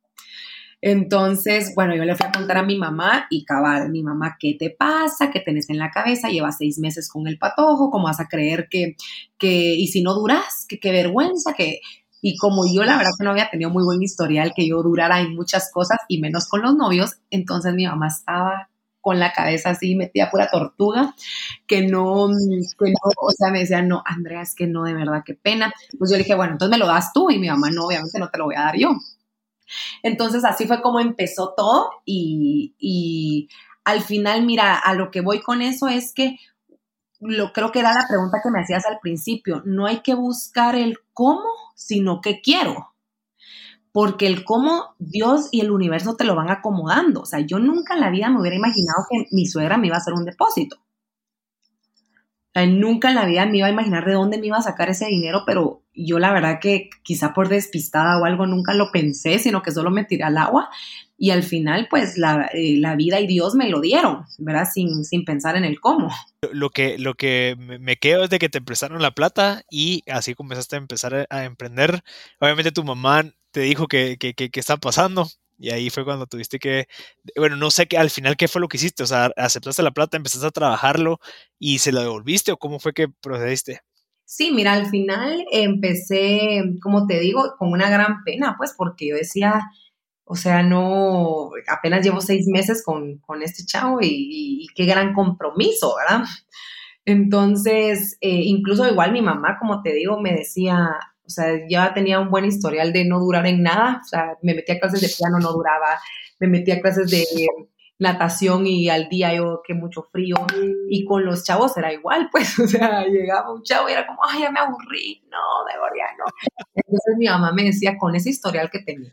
Entonces, bueno, yo le fui a contar a mi mamá y cabal, mi mamá, ¿qué te pasa? ¿Qué tenés en la cabeza? Llevas seis meses con el patojo, ¿cómo vas a creer que, que y si no duras, que qué vergüenza, que... Y como yo la verdad que no había tenido muy buen historial, que yo durara en muchas cosas y menos con los novios, entonces mi mamá estaba con la cabeza así metida pura tortuga, que no, que no, o sea, me decía, no, Andrea, es que no, de verdad, qué pena. Pues yo dije, bueno, entonces me lo das tú y mi mamá, no, obviamente no te lo voy a dar yo. Entonces así fue como empezó todo y, y al final, mira, a lo que voy con eso es que lo creo que era la pregunta que me hacías al principio, no hay que buscar el cómo, sino qué quiero porque el cómo Dios y el universo te lo van acomodando. O sea, yo nunca en la vida me hubiera imaginado que mi suegra me iba a hacer un depósito. Nunca en la vida me iba a imaginar de dónde me iba a sacar ese dinero, pero yo la verdad que quizá por despistada o algo nunca lo pensé, sino que solo me tiré al agua y al final pues la, eh, la vida y Dios me lo dieron, ¿verdad? Sin, sin pensar en el cómo. Lo que, lo que me quedo es de que te prestaron la plata y así comenzaste a empezar a emprender. Obviamente tu mamá te dijo que, que, que, está pasando. Y ahí fue cuando tuviste que, bueno, no sé qué al final qué fue lo que hiciste, o sea, aceptaste la plata, empezaste a trabajarlo y se lo devolviste o cómo fue que procediste. Sí, mira, al final empecé, como te digo, con una gran pena, pues, porque yo decía, o sea, no, apenas llevo seis meses con, con este chavo y, qué gran compromiso, ¿verdad? Entonces, eh, incluso igual mi mamá, como te digo, me decía, o sea, ya tenía un buen historial de no durar en nada. O sea, me metía a clases de piano, no duraba. Me metía a clases de natación y al día yo que mucho frío. Y con los chavos era igual, pues. O sea, llegaba un chavo y era como, ay, ya me aburrí. No, de verdad, no. Entonces mi mamá me decía, con ese historial que tenía,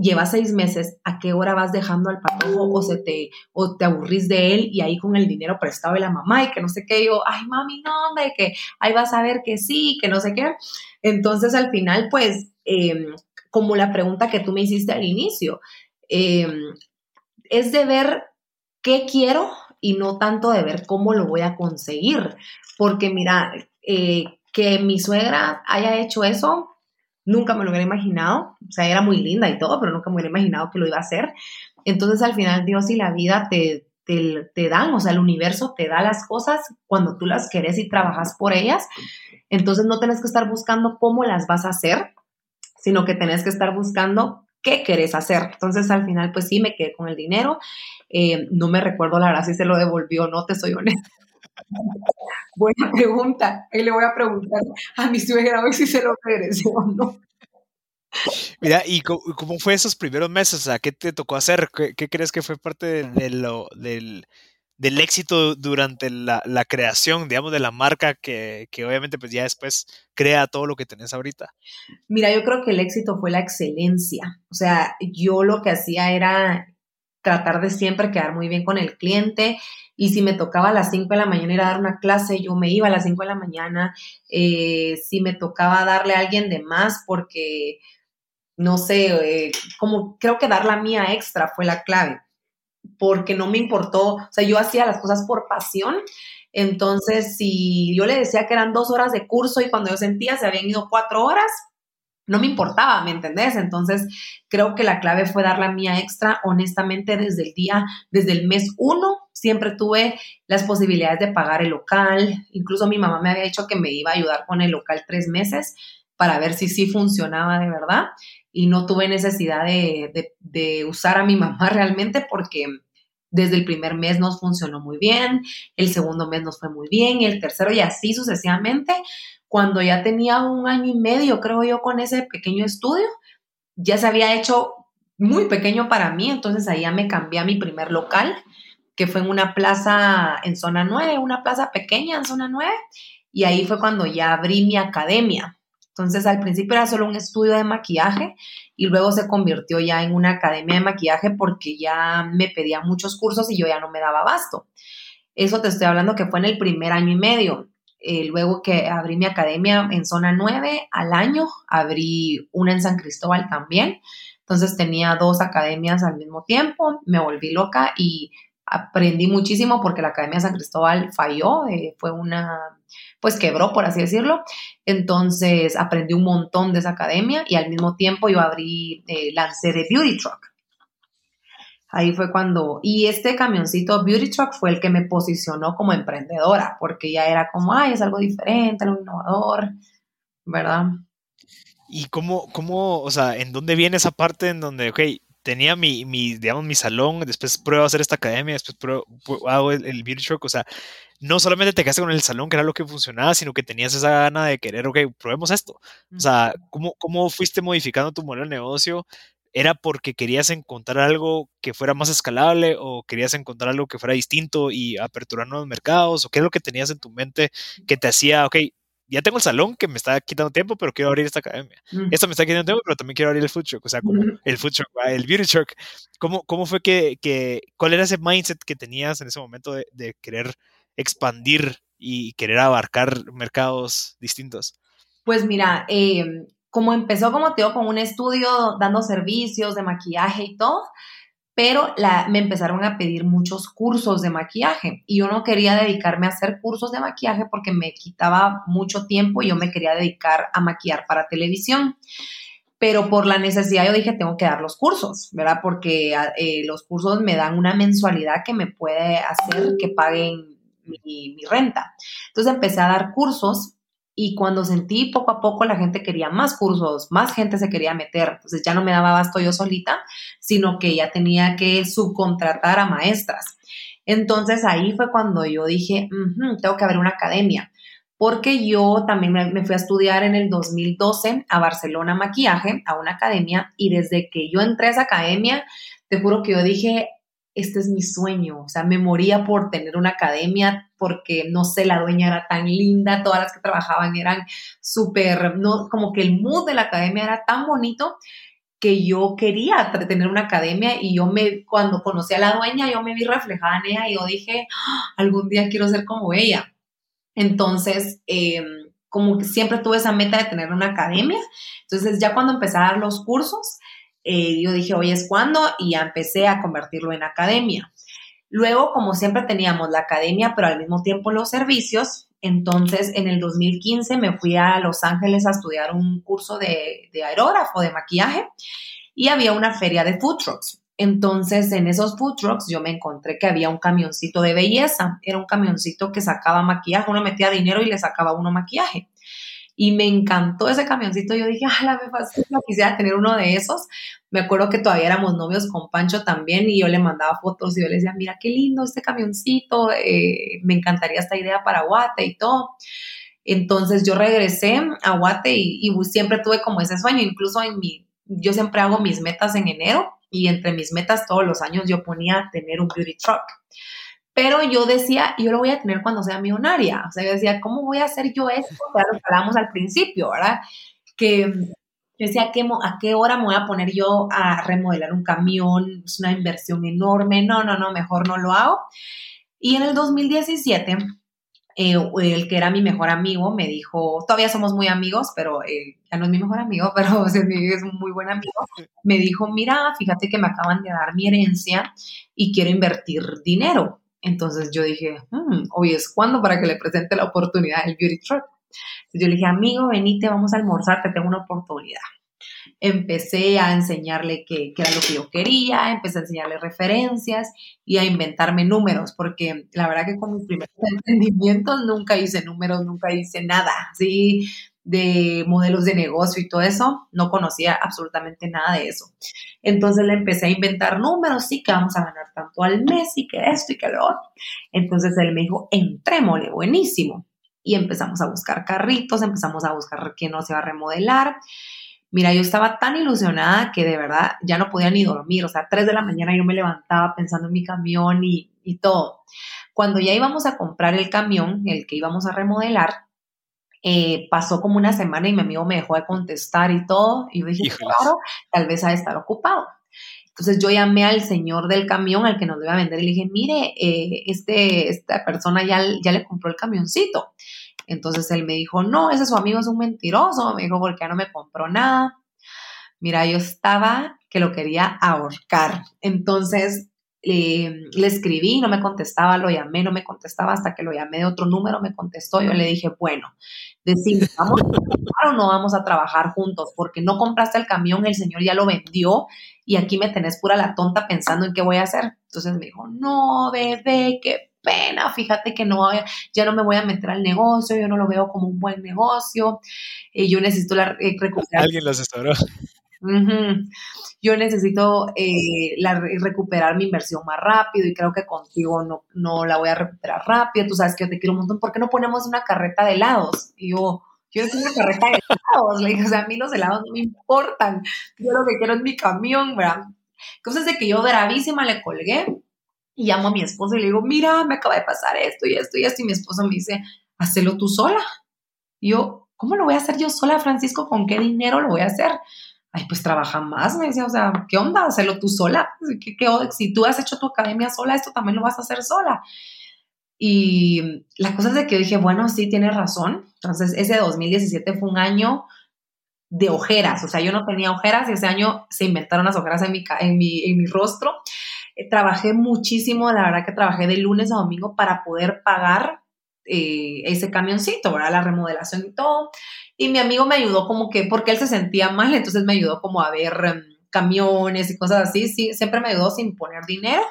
lleva seis meses, ¿a qué hora vas dejando al patojo o, se te, o te aburrís de él y ahí con el dinero prestado de la mamá y que no sé qué, yo, ay mami, no, hombre, que ahí vas a ver que sí, que no sé qué. Entonces al final, pues, em, como la pregunta que tú me hiciste al inicio, em, es de ver qué quiero y no tanto de ver cómo lo voy a conseguir, porque mira, eh, que mi suegra haya hecho eso, Nunca me lo hubiera imaginado. O sea, era muy linda y todo, pero nunca me hubiera imaginado que lo iba a hacer. Entonces, al final, Dios y la vida te, te, dan, o sea, el universo te da las cosas cuando tú las querés y trabajas por ellas. Entonces, no tenés que estar buscando cómo las vas a hacer, sino que tenés que estar buscando qué querés hacer. Entonces, al final, pues sí, me quedé con el dinero. Eh, no me recuerdo la verdad si se lo devolvió o no, te soy honesta. Buena pregunta. Ahí le voy a preguntar a mi suegra si se lo mereció o no. Mira, ¿y cómo, fue esos primeros meses? Sea, ¿qué te tocó hacer? ¿Qué, crees que fue parte de, lo, del, éxito durante la, creación, digamos, de la marca que, que, obviamente pues ya después crea todo lo que tenés ahorita? Mira, yo creo que el éxito fue la excelencia. O sea, yo lo que hacía era tratar de siempre quedar muy bien con el cliente y si me tocaba a las 5 de la mañana ir a dar una clase, yo me iba a las 5 de la mañana, eh, si me tocaba darle a alguien de más porque, no sé, eh, como creo que dar la mía extra fue la clave, porque no me importó, o sea, yo hacía las cosas por pasión. Entonces, si yo le decía que eran dos horas de curso y cuando yo sentía se habían ido cuatro horas, no me importaba, ¿me entendés? Entonces, creo que la clave fue dar la mía extra, honestamente, desde el día, desde el mes uno, siempre tuve las posibilidades de pagar el local, incluso mi mamá me había dicho que me iba a ayudar con el local tres meses para ver si sí funcionaba de verdad y no tuve necesidad de, usar a mi mamá realmente porque desde el primer mes nos funcionó muy bien, el segundo mes nos fue muy bien el tercero y así sucesivamente cuando ya tenía un año y medio, creo yo, con ese pequeño estudio, ya se había hecho muy pequeño para mí, entonces ahí ya me cambié a mi primer local, que fue en una plaza en zona 9, una plaza pequeña en zona 9, y ahí fue cuando ya abrí mi academia. Entonces al principio era solo un estudio de maquillaje y luego se convirtió ya en una academia de maquillaje porque ya me pedían muchos cursos y yo ya no me daba abasto. Eso te estoy hablando que fue en el primer año y medio. Eh, luego que abrí mi academia en zona 9 al año, abrí una en San Cristóbal también. Entonces tenía dos academias al mismo tiempo, me volví loca y aprendí muchísimo porque la Academia de San Cristóbal falló, eh, fue una pues quebró, por así decirlo. Entonces aprendí un montón de esa academia y al mismo tiempo yo abrí, eh, lancé de Beauty Truck. Ahí fue cuando, y este camioncito Beauty Truck fue el que me posicionó como emprendedora, porque ya era como, ay, es algo diferente, algo innovador, ¿verdad? ¿Y cómo, cómo, o sea, en dónde viene esa parte en donde, ok, tenía mi, mi, digamos, mi salón, después pruebo a hacer esta academia, después pruebo, hago el, el truck, o sea, no solamente te quedaste con el salón, que era lo que funcionaba, sino que tenías esa gana de querer, ok, probemos esto. O sea, ¿cómo, cómo fuiste modificando tu modelo de negocio? ¿Era porque querías encontrar algo que fuera más escalable o querías encontrar algo que fuera distinto y aperturar nuevos mercados? ¿O qué es lo que tenías en tu mente que te hacía, ok, ya tengo el salón que me está quitando tiempo, pero quiero abrir esta academia. Esto me está quitando tiempo, pero también quiero abrir el food truck, o sea, como el food truck, el beauty truck. ¿Cómo, cómo fue que, que, cuál era ese mindset que tenías en ese momento de, de querer expandir y querer abarcar mercados distintos? Pues mira, eh, como empezó, como te digo, con un estudio dando servicios de maquillaje y todo, pero me empezaron a pedir muchos cursos de maquillaje y yo no quería dedicarme a hacer cursos de maquillaje porque me quitaba mucho tiempo y yo me quería dedicar a maquillar para televisión. Pero por la necesidad yo dije, tengo que dar los cursos, ¿verdad? Porque eh, los cursos me dan una mensualidad que me puede hacer que paguen mi, mi renta. Entonces empecé a dar cursos y cuando sentí poco a poco la gente quería más cursos, más gente se quería meter, entonces ya no me daba basto yo solita, sino que ya tenía que subcontratar a maestras. Entonces ahí fue cuando yo dije, tengo que haber una academia, porque yo también me fui a estudiar en el 2012 a Barcelona maquillaje, a una academia, y desde que yo entré a esa academia, te juro que yo dije, este es mi sueño, o sea, me moría por tener una academia porque, no sé, la dueña era tan linda, todas las que trabajaban eran súper, no, como que el mood de la academia era tan bonito que yo quería tener una academia y yo me, cuando conocí a la dueña, yo me vi reflejada en ella y yo dije, ¡Ah! algún día quiero ser como ella. Entonces, em, como que siempre tuve esa meta de tener una academia. Entonces, ya cuando empecé a dar los cursos, eh, yo dije, hoy es cuando, y ya empecé a convertirlo en academia. Luego, como siempre teníamos la academia, pero al mismo tiempo los servicios, entonces en el 2015 me fui a Los Ángeles a estudiar un curso de, de aerógrafo, de maquillaje, y había una feria de food trucks. Entonces, en esos food trucks yo me encontré que había un camioncito de belleza. Era un camioncito que sacaba maquillaje, uno metía dinero y le sacaba uno maquillaje y me encantó ese camioncito. Yo dije, ah, me fascina, quisiera tener uno de esos. Me acuerdo que todavía éramos novios con Pancho también y yo le mandaba fotos y yo le decía, mira qué lindo este camioncito, eh, me encantaría esta idea para Guate y todo. Entonces yo regresé a Guate y, y, siempre tuve como ese sueño, incluso en mi, yo siempre hago mis metas en enero y entre mis metas todos los años yo ponía tener un beauty truck. Pero yo decía, yo lo voy a tener cuando sea millonaria. O sea, yo decía, ¿cómo voy a hacer yo esto? Ya lo hablamos al principio, ¿verdad? Que yo decía, ¿a qué, ¿a qué hora me voy a poner yo a remodelar un camión? Es una inversión enorme. No, no, no, mejor no lo hago. Y en el 2017, eh, el que era mi mejor amigo me dijo, todavía somos muy amigos, pero eh, ya no es mi mejor amigo, pero es un muy buen amigo, me dijo, mira, fíjate que me acaban de dar mi herencia y quiero invertir dinero. Entonces yo dije, hmm, hoy es cuando para que le presente la oportunidad del beauty truck. Entonces yo le dije, amigo, venite, vamos a almorzar, te tengo una oportunidad. Empecé a enseñarle qué, era lo que yo quería, empecé a enseñarle referencias y a inventarme números, porque la verdad que con mis primeros emprendimientos nunca hice números, nunca hice nada, ¿sí? De modelos de negocio y todo eso, no conocía absolutamente nada de eso. Entonces le empecé a inventar números, sí, que vamos a ganar tanto al mes y que esto y que lo otro. Entonces él me dijo, entrémosle, buenísimo. Y empezamos a buscar carritos, empezamos a buscar quién no se va a remodelar. Mira, yo estaba tan ilusionada que de verdad ya no podía ni dormir. O sea, a 3 de la mañana yo me levantaba pensando en mi camión y, y todo. Cuando ya íbamos a comprar el camión, el que íbamos a remodelar, eh, pasó como una semana y mi amigo me dejó de contestar y todo. Y yo dije, claro, tal vez ha de estar ocupado. Entonces yo llamé al señor del camión, al que nos iba a vender, y le dije, mire, eh, este, esta persona ya, ya le compró el camioncito. Entonces él me dijo, no, ese su amigo es un mentiroso. Me dijo, porque ya no me compró nada. Mira, yo estaba que lo quería ahorcar. Entonces le escribí, no me contestaba, lo llamé, no me contestaba, hasta que lo llamé de otro número, me contestó, yo le dije, bueno, decimos, ¿vamos a trabajar o no vamos a trabajar juntos? Porque no compraste el camión, el señor ya lo vendió y aquí me tenés pura la tonta pensando en qué voy a hacer. Entonces me dijo, no, bebé, qué pena, fíjate que no, ya no me voy a meter al negocio, yo no lo veo como un buen negocio, y yo necesito la, eh. Alguien lo asesoró. Yo necesito eh, recuperar mi inversión más rápido y creo que contigo no, no la voy a recuperar rápido. Tú sabes que yo te quiero un montón. ¿Por qué no ponemos una carreta de helados? Y yo, yo tengo una carreta de helados. Le dije, o sea, a mí los helados no me importan. Yo lo que quiero es mi camión, ¿verdad? Entonces, de que yo bravísima le colgué y llamo a mi esposo y le digo, mira, me acaba de pasar esto y esto y esto. Y mi esposo me dice, hazlo tú sola. Y yo, ¿cómo lo voy a hacer yo sola, Francisco? ¿Con qué dinero lo voy a hacer? Ay, pues trabaja más, me decía, o sea, ¿qué onda? Hacerlo tú sola. ¿Qué, qué, si tú has hecho tu academia sola, esto también lo vas a hacer sola. Y la cosa es de que dije, bueno, sí, tienes razón. Entonces, ese 2017 fue un año de ojeras, o sea, yo no tenía ojeras y ese año se inventaron las ojeras en mi, en mi, en mi rostro. Eh, trabajé muchísimo, la verdad que trabajé de lunes a domingo para poder pagar eh, ese camioncito, ¿verdad? La remodelación y todo. Y mi amigo me ayudó como que, porque él se sentía mal, entonces me ayudó como a ver em, camiones y cosas así, sí, siempre me ayudó sin poner dinero.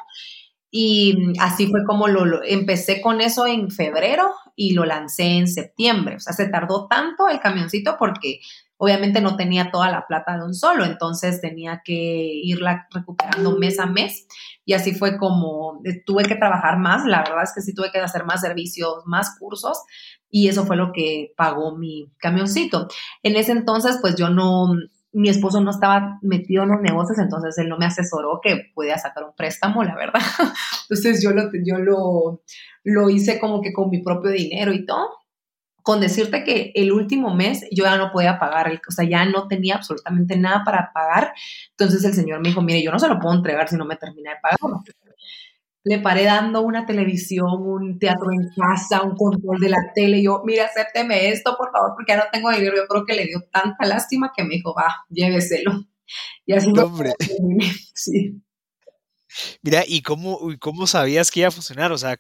Y así fue como lo, empecé con eso en febrero y lo lancé en septiembre. O sea, se tardó tanto el camioncito porque obviamente no tenía toda la plata de un solo, entonces tenía que irla recuperando mes a mes. Y así fue como eh, tuve que trabajar más. La verdad es que sí tuve que hacer más servicios, más cursos, y eso fue lo que pagó mi camioncito. En ese entonces, pues yo no, mi esposo no estaba metido en los negocios, entonces él no me asesoró que podía sacar un préstamo, la verdad. Entonces yo lo, yo lo, lo hice como que con mi propio dinero y todo. Con decirte que el último mes yo ya no podía pagar, o sea, ya no tenía absolutamente nada para pagar. Entonces el señor me dijo, mire, yo no se lo puedo entregar si no me termina de pagar le paré dando una televisión, un teatro en casa, un control de la tele. Yo, mire, acépteme esto, por favor, porque ya no tengo dinero. Yo creo que le dio tanta lástima que me dijo, va, lléveselo. Y así no, sí. Mira, ¿y cómo, cómo sabías que iba a funcionar? O sea,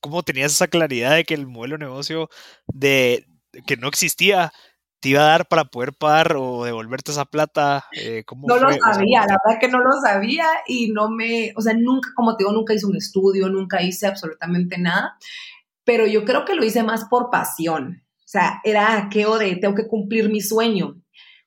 ¿cómo tenías esa claridad de que el modelo de negocio de que no existía te iba a dar para poder pagar o devolverte esa plata? Eh, no lo sabía, la verdad que no lo sabía y no me, o sea, nunca, como te digo, nunca hice un estudio, nunca hice absolutamente nada, pero yo creo que lo hice más por pasión, o sea, era aquello de tengo que cumplir mi sueño.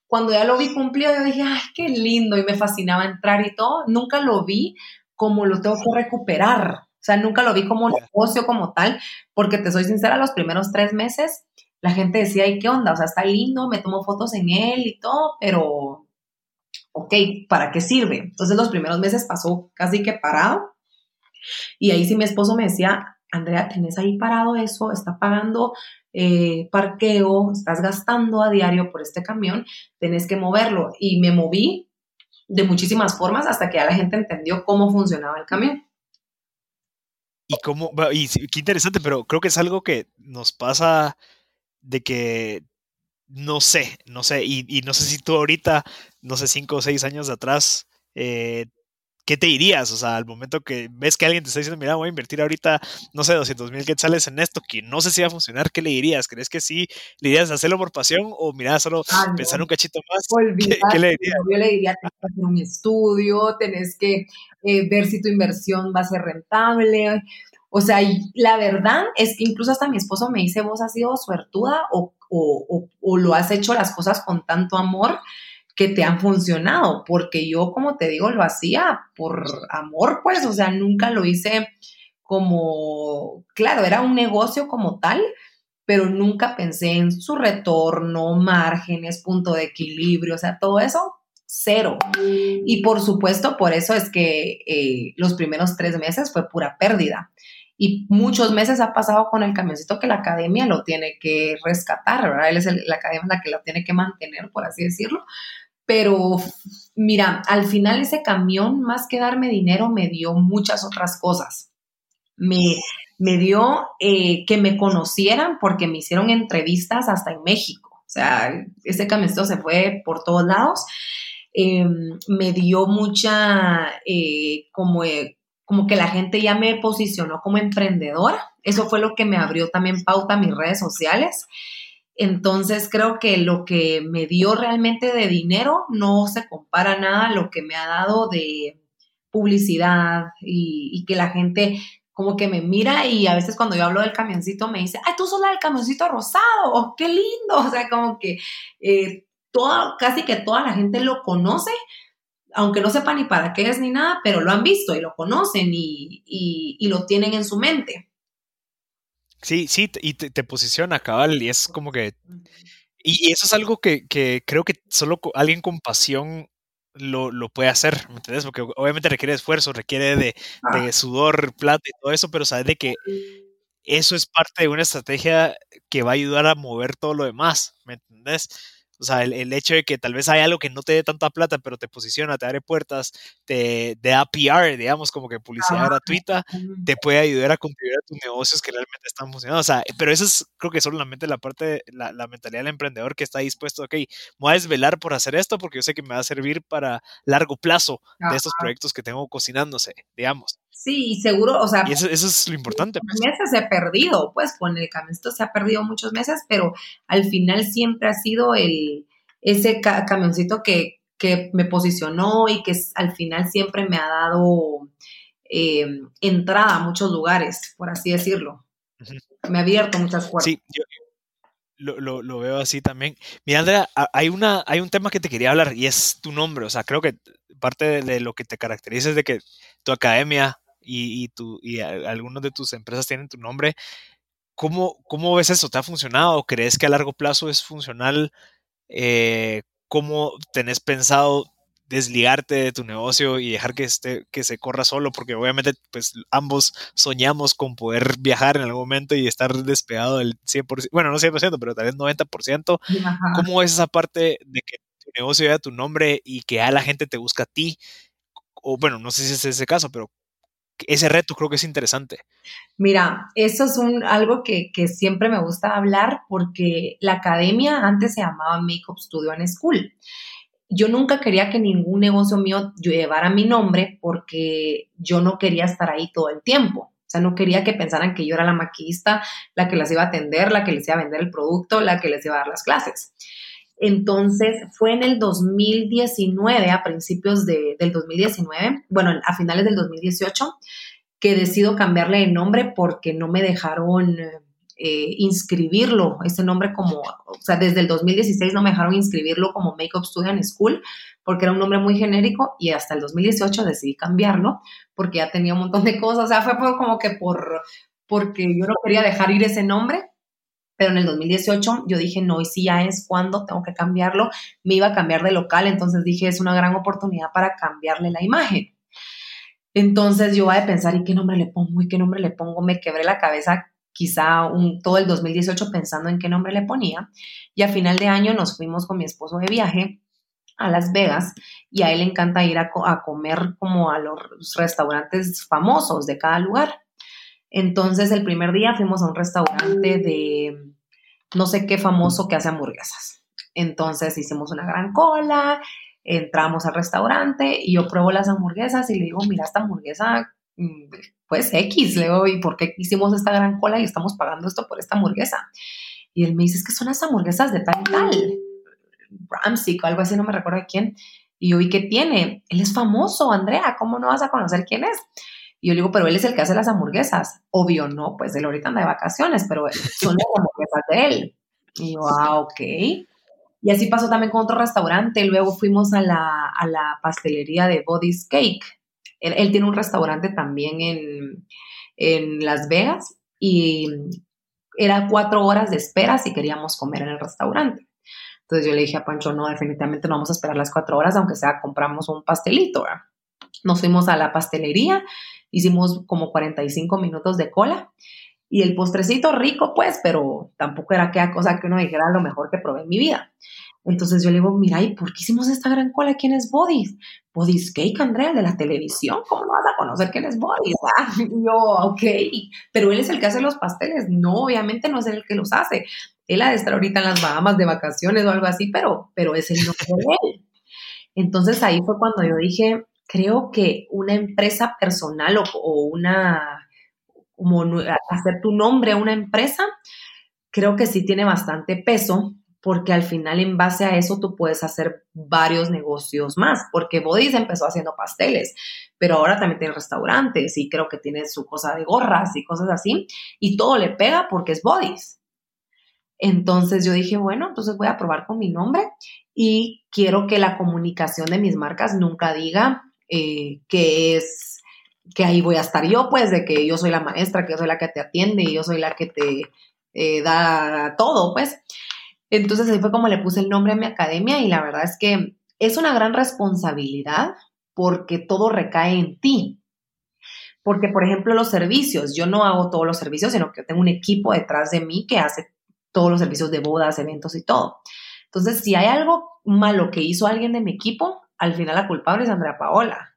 Cuando ya lo vi cumplido, yo dije, ay, qué lindo, y me fascinaba entrar y todo, nunca lo vi como lo tengo que recuperar. O sea, nunca lo vi como un negocio como tal, porque te soy sincera, los primeros tres meses la gente decía, ay, ¿qué onda? O sea, está lindo, me tomo fotos en él y todo, pero, ok, ¿para qué sirve? Entonces los primeros meses pasó casi que parado. Y ahí sí mi esposo me decía, Andrea, tenés ahí parado eso, está pagando eh, parqueo, estás gastando a diario por este camión, tenés que moverlo. Y me moví de muchísimas formas hasta que ya la gente entendió cómo funcionaba el camión. Y cómo, y qué interesante, pero creo que es algo que nos pasa de que no sé, no sé, y, no sé si tú ahorita, no sé, cinco o seis años de atrás, eh, ¿qué te dirías? O sea, al momento que ves que alguien te está diciendo, mira, voy a invertir ahorita, no sé, 200 mil quetzales en esto, que no sé si va a funcionar, ¿qué le dirías? ¿Crees que sí le dirías hacerlo por pasión o mira, solo pensar un cachito más? ¿Qué, le dirías? Yo le diría, tenés que hacer un estudio, tenés que eh, ver si tu inversión va a ser rentable, o sea, la verdad es que incluso hasta mi esposo me dice, vos has sido suertuda o, o, lo has hecho las cosas con tanto amor que te han funcionado, porque yo, como te digo, lo hacía por amor, pues, o sea, nunca lo hice como, claro, era un negocio como tal, pero nunca pensé en su retorno, márgenes, punto de equilibrio, o sea, todo eso, cero. Y por supuesto, por eso es que eh, los primeros tres meses fue pura pérdida y muchos meses ha pasado con el camioncito que la academia lo tiene que rescatar, ¿verdad? Él es la academia la que lo tiene que mantener, por así decirlo. Pero mira, al final ese camión, más que darme dinero, me dio muchas otras cosas. Me, me dio eh, que me conocieran porque me hicieron entrevistas hasta en México. O sea, ese camioncito se fue por todos lados. Em, me dio mucha, eh, como, eh, como que la gente ya me posicionó como emprendedora. Eso fue lo que me abrió también pauta a mis redes sociales. Entonces creo que lo que me dio realmente de dinero no se compara nada a lo que me ha dado de publicidad y, que la gente como que me mira y a veces cuando yo hablo del camioncito me dice, ay, tú sos la del camioncito rosado, oh, qué lindo. O sea, como que eh, casi que toda la gente lo conoce, aunque no sepa ni para qué es ni nada, pero lo han visto y lo conocen y, y lo tienen en su mente. Sí, sí, y te, posiciona, cabal, y es como que... Y, eso es algo que, creo que solo alguien con pasión lo, puede hacer, ¿me entiendes? Porque obviamente requiere esfuerzo, requiere de, de, ah. sudor, plata y todo eso, pero sabes de que eso es parte de una estrategia que va a ayudar a mover todo lo demás, ¿me entiendes? O sea, el, hecho de que tal vez hay algo que no te dé tanta plata, pero te posiciona, te abre puertas, te, da PR, digamos, como que publicidad gratuita, te puede ayudar a contribuir a tus negocios que realmente están funcionando. O sea, pero eso es, creo que solamente la parte, la, la mentalidad del emprendedor que está dispuesto, ok, voy a desvelar por hacer esto porque yo sé que me va a servir para largo plazo de estos proyectos que tengo cocinándose, digamos. Sí, seguro, o sea. Y eso, es lo importante. Pues. Meses se ha perdido, pues con el camioncito se ha perdido muchos meses, pero al final siempre ha sido el, ese camioncito que, me posicionó y que al final siempre me ha dado eh, entrada a muchos lugares, por así decirlo. Me ha abierto muchas puertas. Sí, yo lo, lo, veo así también. Mira, Andrea, hay, una, hay un tema que te quería hablar y es tu nombre. O sea, creo que parte de, de lo que te caracteriza es de que tu academia y, y, tu, y algunas de tus empresas tienen tu nombre. ¿Cómo, ¿Cómo ves eso? ¿Te ha funcionado? ¿Crees que a largo plazo es funcional? Eh, ¿Cómo tenés pensado desligarte de tu negocio y dejar que, esté, que se corra solo? Porque obviamente pues ambos soñamos con poder viajar en algún momento y estar despegado del 100%, bueno, no 100%, pero tal vez 90%. ¿Cómo es esa parte de que tu negocio lleva tu nombre y que a la gente te busca a ti? O bueno, no sé si es ese caso, pero ese reto creo que es interesante. Mira, eso es un, algo que, siempre me gusta hablar porque la academia antes se llamaba Makeup Studio and School. Yo nunca quería que ningún negocio mío llevara mi nombre porque yo no quería estar ahí todo el tiempo. O sea, no quería que pensaran que yo era la maquillista, la que las iba a atender, la que les iba a vender el producto, la que les iba a dar las clases. Entonces fue en el 2019, a principios del 2019, bueno, a finales del 2018, que decido cambiarle de nombre porque no me dejaron eh, inscribirlo, ese nombre como, o sea, desde el 2016 no me dejaron inscribirlo como Makeup Studio School porque era un nombre muy genérico y hasta el 2018 decidí cambiarlo porque ya tenía un montón de cosas, o sea, fue como que por, porque yo no quería dejar ir ese nombre pero en el 2018 yo dije, no, y si ya es cuando tengo que cambiarlo, me iba a cambiar de local, entonces dije, es una gran oportunidad para cambiarle la imagen. Entonces yo iba a pensar, ¿y qué nombre le pongo? ¿Y qué nombre le pongo? Me quebré la cabeza quizá un, todo el 2018 pensando en qué nombre le ponía. Y a final de año nos fuimos con mi esposo de viaje a Las Vegas y a él le encanta ir a, a comer como a los restaurantes famosos de cada lugar. Entonces el primer día fuimos a un restaurante de no sé qué famoso que hace hamburguesas. Entonces hicimos una gran cola, entramos al restaurante y yo pruebo las hamburguesas y le digo, mira, esta hamburguesa, mm, pues X, le digo, ¿y por qué hicimos esta gran cola y estamos pagando esto por esta hamburguesa? Y él me dice, es que son las hamburguesas de tal tal, Ramsey o algo así, no me recuerdo quién. Y yo, ¿y qué tiene? Él es famoso, Andrea, ¿cómo no vas a conocer quién es? Y yo le digo, pero él es el que hace las hamburguesas. Obvio, no, pues él ahorita anda de vacaciones, pero son las hamburguesas de él. Y yo, ah, ok. Y así pasó también con otro restaurante. Luego fuimos a la, a la pastelería de Body's Cake. Él, tiene un restaurante también en, en Las Vegas y era cuatro horas de espera si queríamos comer en el restaurante. Entonces yo le dije a Pancho, no, definitivamente no vamos a esperar las cuatro horas, aunque sea compramos un pastelito. Nos fuimos a la pastelería Hicimos como 45 minutos de cola. Y el postrecito rico, pues, pero tampoco era aquella cosa que uno dijera lo mejor que probé en mi vida. Entonces yo le digo, mira, ¿y por qué hicimos esta gran cola? ¿Quién es Bodies? Bodies Cake, Andrea, de la televisión. ¿Cómo no vas a conocer quién es Bodies? Ah, yo, ok. Pero él es el que hace los pasteles. No, obviamente no es el que los hace. Él ha de estar ahorita en las Bahamas de vacaciones o algo así, pero, pero es el nombre de él. Entonces ahí fue cuando yo dije, creo que una empresa personal o, una, como hacer tu nombre a una empresa, creo que sí tiene bastante peso porque al final en base a eso tú puedes hacer varios negocios más, porque Bodies empezó haciendo pasteles, pero ahora también tiene restaurantes y creo que tiene su cosa de gorras y cosas así, y todo le pega porque es Bodies. Entonces yo dije, bueno, entonces voy a probar con mi nombre y quiero que la comunicación de mis marcas nunca diga eh, que es que ahí voy a estar yo, pues de que yo soy la maestra, que yo soy la que te atiende y yo soy la que te eh, da todo, pues. Entonces ahí fue como le puse el nombre a mi academia y la verdad es que es una gran responsabilidad porque todo recae en ti. Porque, por ejemplo, los servicios, yo no hago todos los servicios, sino que tengo un equipo detrás de mí que hace todos los servicios de bodas, eventos y todo. Entonces, si hay algo malo que hizo alguien de mi equipo, al final la culpable es Andrea Paola.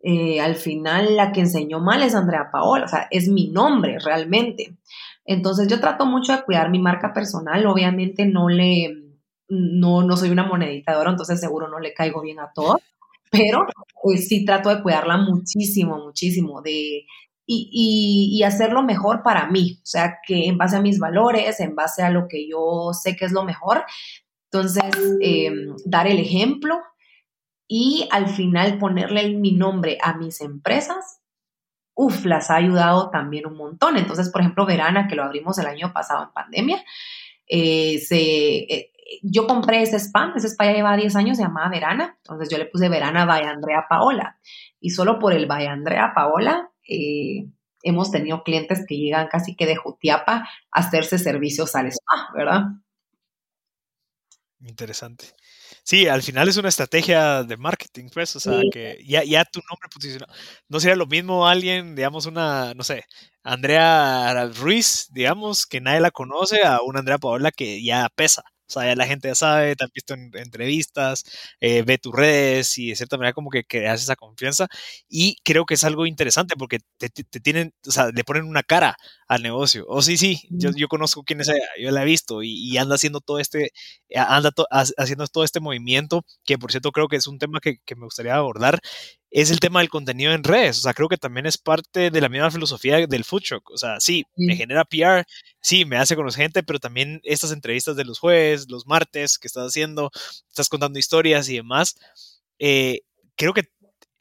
Eh, al final la que enseñó mal es Andrea Paola, o sea, es mi nombre realmente. Entonces yo trato mucho de cuidar mi marca personal, obviamente no le, no, no soy una monedita de oro, entonces seguro no le caigo bien a todos, pero eh, sí trato de cuidarla muchísimo, muchísimo, de, y, y, hacerlo mejor para mí, o sea, que en base a mis valores, en base a lo que yo sé que es lo mejor, entonces em, dar el ejemplo y al final ponerle mi nombre a mis empresas, uff, las ha ayudado también un montón. Entonces, por ejemplo, Verana, que lo abrimos el año pasado en pandemia, eh, eh, yo compré ese spa, ese spa ya lleva 10 años, se llamaba Verana, entonces yo le puse Verana by Andrea Paola. Y solo por el by Andrea Paola, eh, hemos tenido clientes que llegan casi que de Jutiapa a hacerse servicios al spa, ¿verdad? Interesante. Sí, al final es una estrategia de marketing, pues, o sea, que ya, ya tu nombre posicionado. No sería lo mismo alguien, digamos, una, no sé, Andrea Ruiz, digamos, que nadie la conoce, a una Andrea Paola que ya pesa. O sea, ya la gente ya sabe, te han visto en entrevistas, eh, ve tus redes y de cierta manera como que creas esa confianza. Y creo que es algo interesante porque te, tienen, o sea, le ponen una cara al negocio. O oh, sí, sí, yo, yo conozco quién es ella, yo la he visto y, anda haciendo todo este, anda haciendo todo este movimiento, que por cierto creo que es un tema que, que me gustaría abordar es el tema del contenido en redes. O sea, creo que también es parte de la misma filosofía del food truck. O sea, sí, me genera PR, sí, me hace conocer gente, pero también estas entrevistas de los jueves, los martes que estás haciendo, estás contando historias y demás. Eh, creo que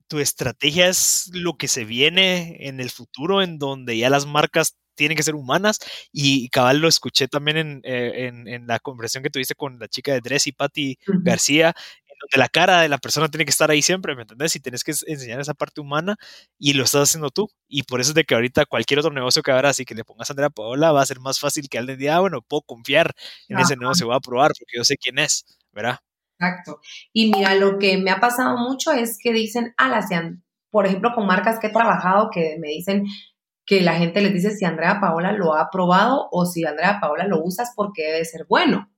tu estrategia es lo que se viene en el futuro, en donde ya las marcas tienen que ser humanas. Y cabal lo escuché también en, eh, la conversación que tuviste con la chica de Dress y Patti García, donde la cara de la persona tiene que estar ahí siempre, ¿me entendés? Y tienes que enseñar esa parte humana y lo estás haciendo tú. Y por eso es de que ahorita cualquier otro negocio que abras y que le pongas a Andrea Paola va a ser más fácil que alguien diga, ah, bueno, puedo confiar en ese negocio, voy a probar porque yo sé quién es, ¿verdad? Exacto. Y mira, lo que me ha pasado mucho es que dicen, ah, sean, por ejemplo, con marcas que he trabajado que me dicen que la gente les dice si Andrea Paola lo ha probado o si Andrea Paola lo usas porque debe ser bueno.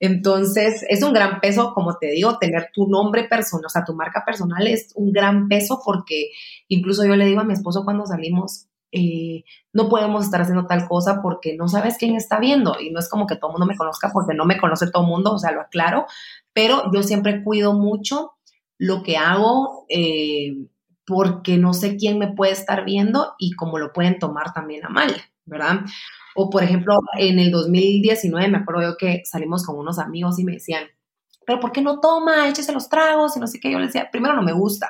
Entonces, es un gran peso, como te digo, tener tu nombre personal, o sea, tu marca personal es un gran peso porque incluso yo le digo a mi esposo cuando salimos, eh, no podemos estar haciendo tal cosa porque no sabes quién está viendo y no es como que todo el mundo me conozca porque no me conoce todo el mundo, o sea, lo aclaro, pero yo siempre cuido mucho lo que hago eh, porque no sé quién me puede estar viendo y cómo lo pueden tomar también a mal, ¿verdad? O por ejemplo, en el 2019 me acuerdo yo que salimos con unos amigos y me decían, pero ¿por qué no toma? Échese los tragos y no sé qué. Yo les decía, primero no me gusta.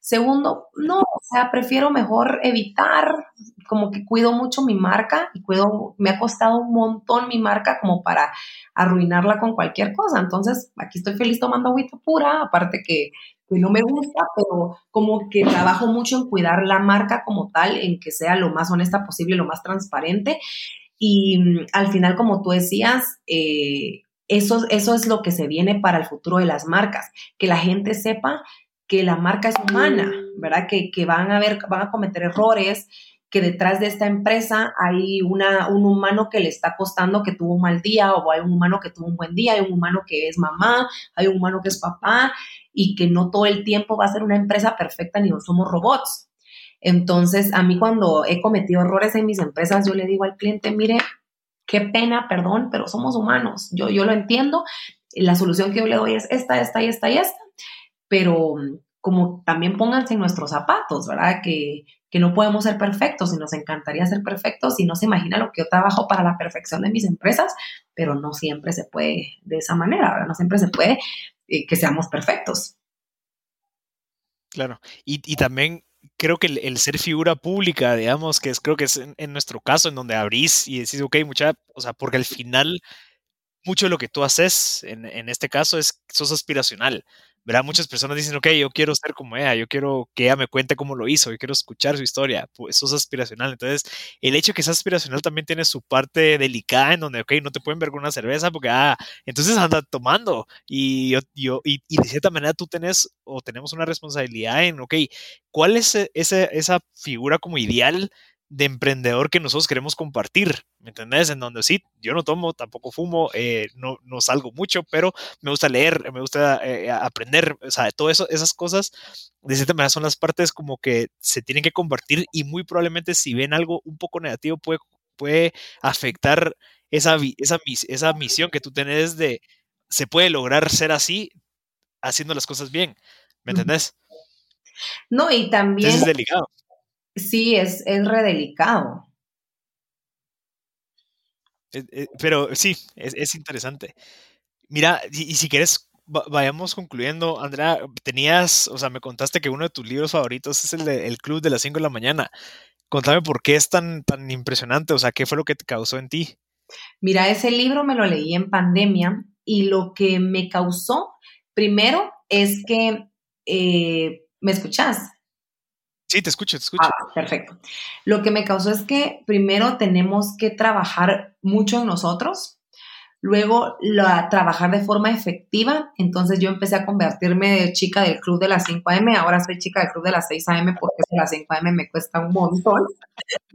Segundo, no, o sea, prefiero mejor evitar, como que cuido mucho mi marca y cuido, me ha costado un montón mi marca como para arruinarla con cualquier cosa. Entonces, aquí estoy feliz tomando agüita pura, aparte que que no me gusta, pero como que trabajo mucho en cuidar la marca como tal, en que sea lo más honesta posible, lo más transparente. Y mm, al final, como tú decías, eh, eso, eso es lo que se viene para el futuro de las marcas, que la gente sepa que la marca es humana, ¿verdad? Que, que van a ver, van a cometer errores, que detrás de esta empresa hay una, un humano que le está costando que tuvo un mal día o hay un humano que tuvo un buen día, hay un humano que es mamá, hay un humano que es papá y que no todo el tiempo va a ser una empresa perfecta ni somos robots. Entonces, a mí cuando he cometido errores en mis empresas, yo le digo al cliente, mire, qué pena, perdón, pero somos humanos. Yo, yo lo entiendo. La solución que yo le doy es esta, esta y esta y esta, pero como también pónganse en nuestros zapatos, ¿verdad? Que, que no podemos ser perfectos y nos encantaría ser perfectos y no se imagina lo que yo trabajo para la perfección de mis empresas, pero no siempre se puede de esa manera, ¿verdad? No siempre se puede eh, que seamos perfectos. Claro, y, y también creo que el, ser figura pública, digamos, que es, creo que es en, nuestro caso en donde abrís y decís, ok, mucha, o sea, porque al final mucho de lo que tú haces en, en este caso es, sos aspiracional. ¿Verdad? Muchas personas dicen, ok, yo quiero ser como ella, yo quiero que ella me cuente cómo lo hizo, yo quiero escuchar su historia, pues eso es aspiracional. Entonces, el hecho de que sea aspiracional también tiene su parte delicada en donde, ok, no te pueden ver con una cerveza porque, ah, entonces anda tomando y, yo, y, y, de cierta manera tú tenés o tenemos una responsabilidad en, ok, ¿cuál es ese, esa figura como ideal de emprendedor que nosotros queremos compartir, ¿me entendés? En donde sí, yo no tomo, tampoco fumo, eh, no, no salgo mucho, pero me gusta leer, me gusta eh, aprender, o sea, todo eso, esas cosas, de cierta manera son las partes como que se tienen que compartir y muy probablemente si ven algo un poco negativo puede, puede afectar esa, esa, esa misión que tú tenés de, se puede lograr ser así haciendo las cosas bien, ¿me entendés? No, y también... es delicado Sí, es, es redelicado. Eh, eh, pero sí, es, interesante. Mira, y, si quieres, vayamos concluyendo. Andrea, tenías, o sea, me contaste que uno de tus libros favoritos es el de El Club de las 5 de la mañana. Contame por qué es tan, tan impresionante, o sea, qué fue lo que te causó en ti. Mira, ese libro me lo leí en pandemia y lo que me causó, primero, es que, eh, ¿me escuchas? Sí, te escucho, te escucho. Ah, perfecto. Lo que me causó es que primero tenemos que trabajar mucho en nosotros, luego la, trabajar de forma efectiva. Entonces yo empecé a convertirme de chica del club de las 5 a.m., ahora soy chica del club de las 6 a.m. porque las 5 a.m. me cuesta un montón.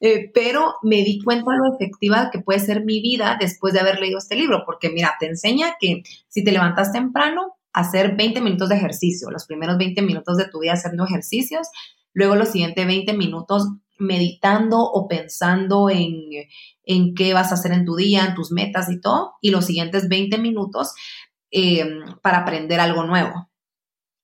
Eh, pero me di cuenta de lo efectiva que puede ser mi vida después de haber leído este libro, porque mira, te enseña que si te levantas temprano, hacer 20 minutos de ejercicio, los primeros 20 minutos de tu día haciendo ejercicios, luego los siguientes 20 minutos meditando o pensando en, en qué vas a hacer en tu día, en tus metas y todo, y los siguientes 20 minutos em, para aprender algo nuevo.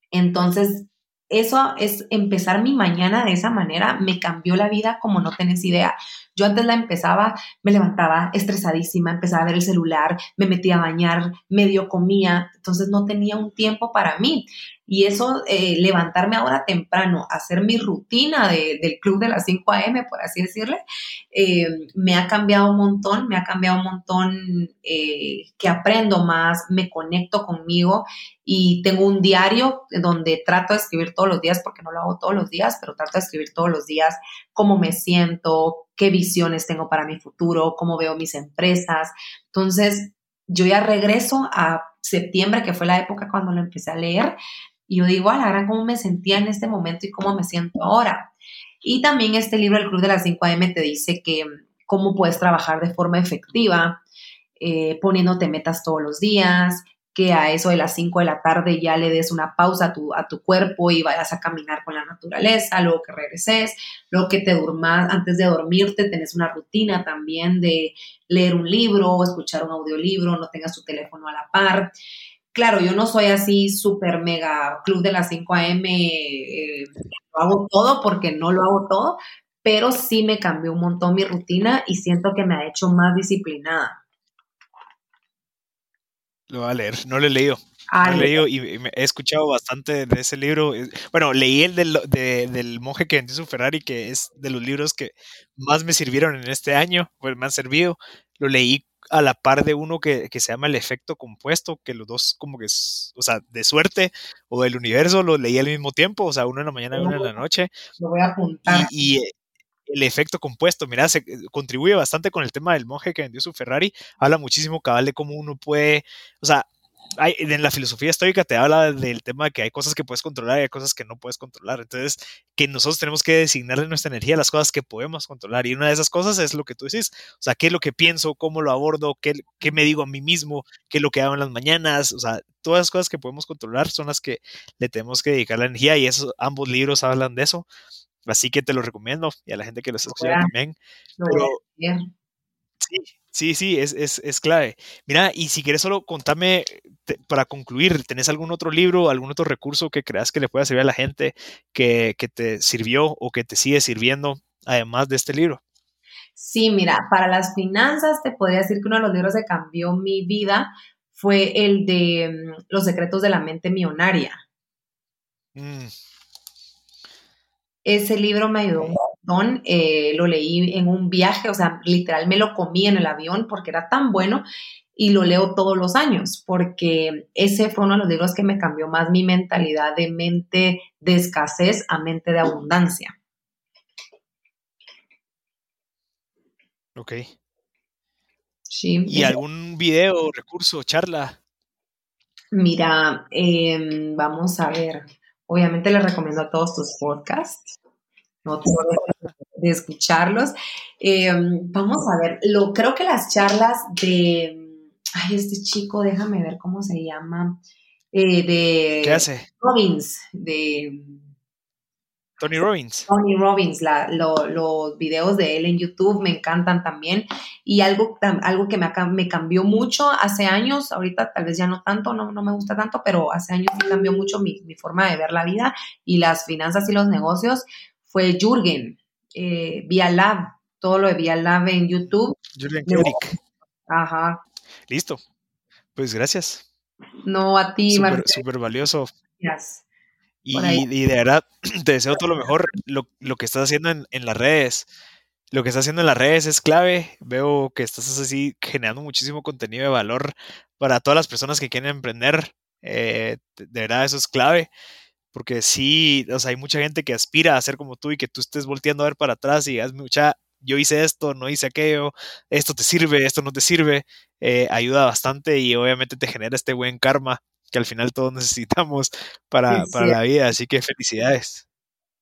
Entonces, eso es empezar mi mañana de esa manera, me cambió la vida como no tenés idea. Yo antes la empezaba, me levantaba estresadísima, empezaba a ver el celular, me metía a bañar, medio comía, entonces no tenía un tiempo para mí. Y eso, eh, levantarme ahora temprano, hacer mi rutina del club de las 5 a.m., por así decirle, eh, me ha cambiado un montón, me ha cambiado un montón eh, que aprendo más, me conecto conmigo y tengo un diario donde trato de escribir todos los días, porque no lo hago todos los días, pero trato de escribir todos los días cómo me siento, qué visiones tengo para mi futuro, cómo veo mis empresas. Entonces, yo ya regreso a septiembre, que fue la época cuando lo empecé a leer, y yo digo, a la gran, cómo me sentía en este momento y cómo me siento ahora. Y también este libro, El Club de las 5 AM, te dice que cómo puedes trabajar de forma efectiva, eh, poniéndote metas todos los días, que a eso de las 5 de la tarde ya le des una pausa a tu, a tu cuerpo y vayas a caminar con la naturaleza, luego que regreses, luego que te durmas, antes de dormirte tenés una rutina también de leer un libro escuchar un audiolibro, no tengas tu teléfono a la par. Claro, yo no soy así súper mega club de las 5 a.m., eh, lo hago todo porque no lo hago todo, pero sí me cambió un montón mi rutina y siento que me ha hecho más disciplinada. Lo voy a leer, no lo he leído. no lo he leído y he escuchado bastante de ese libro. Bueno, leí el del, del monje que vendió su Ferrari, que es de los libros que más me sirvieron en este año, pues me han servido. Lo leí a la par de uno que, que, se llama El efecto compuesto, que los dos como que es, o sea, de suerte o del universo, lo leí al mismo tiempo, o sea, uno en la mañana y uno en la noche. Lo voy a apuntar. Y, y, el efecto compuesto, mira, se eh, contribuye bastante con el tema del monje que vendió su Ferrari, habla muchísimo cabal de cómo uno puede, o sea, hay, en la filosofía estoica te habla del tema de que hay cosas que puedes controlar y hay cosas que no puedes controlar. Entonces, que nosotros tenemos que designarle nuestra energía a las cosas que podemos controlar. Y una de esas cosas es lo que tú decís. O sea, qué es lo que pienso, cómo lo abordo, qué, qué me digo a mí mismo, qué es lo que hago en las mañanas. O sea, todas las cosas que podemos controlar son las que le tenemos que dedicar la energía. Y esos, ambos libros hablan de eso. Así que te lo recomiendo y a la gente que lo está escuchando también. Pero, sí, Sí, sí, es, es, es, clave. Mira, y si quieres solo contame, te, para concluir, ¿tenés algún otro libro, algún otro recurso que creas que le pueda servir a la gente que, que te sirvió o que te sigue sirviendo, además de este libro? Sí, mira, para las finanzas te podría decir que uno de los libros que cambió mi vida fue el de mm, Los secretos de la mente millonaria. Mm. Ese libro me ayudó un montón, eh, lo leí en un viaje, o sea, literal me lo comí en el avión porque era tan bueno y lo leo todos los años porque ese fue uno de los libros que me cambió más mi mentalidad de mente de escasez a mente de abundancia. Ok. Sí. ¿Y algún video, recurso, charla? Mira, em, vamos a ver. Obviamente les recomiendo a todos tus podcasts. No de escucharlos. Em, vamos a ver, lo, creo que las charlas de, ay, este chico, déjame ver cómo se llama, eh, de... ¿Qué hace? Robbins, de Tony Robbins. Tony Robbins, los videos de él en YouTube me encantan también. Y algo, algo que me, me cambió mucho hace años, ahorita tal vez ya no tanto, no, no me gusta tanto, pero hace años me cambió mucho mi, forma de ver la vida y las finanzas y los negocios, fue Jürgen, eh, Via Lab, todo lo de Via Lab en YouTube. Jürgen Klinik. Ajá. Listo. Pues gracias. No, a ti, Súper super valioso. Gracias. Y, de verdad, te deseo todo lo mejor. Lo, que estás haciendo en, las redes, lo que estás haciendo en las redes es clave. Veo que estás así generando muchísimo contenido de valor para todas las personas que quieren emprender. Eh, de verdad, eso es clave. Porque sí, o sea, hay mucha gente que aspira a ser como tú y que tú estés volteando a ver para atrás y digas, mucha, yo hice esto, no hice aquello, esto te sirve, esto no te sirve, eh, ayuda bastante y obviamente te genera este buen karma que al final todos necesitamos para, la vida. Así que felicidades.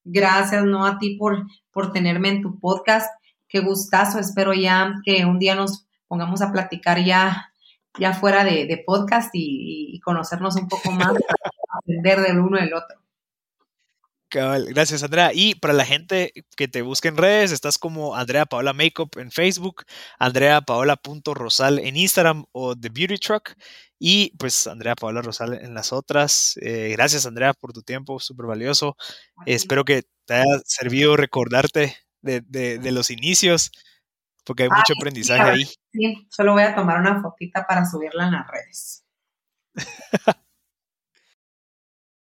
Gracias, no a ti por, por tenerme en tu podcast. Qué gustazo. Espero ya que un día nos pongamos a platicar ya, ya fuera de, podcast y, y, conocernos un poco más, aprender del uno del otro. Gracias, Andrea. Y para la gente que te busque en redes, estás como Andrea Paola Makeup en Facebook, Andrea Paola.rosal en Instagram o The Beauty Truck. Y pues Andrea Paola Rosal en las otras. Eh, gracias, Andrea, por tu tiempo, súper valioso. Espero que te haya servido recordarte de, los inicios, porque hay mucho aprendizaje ahí. Sí, solo voy a tomar una fotita para subirla en las redes.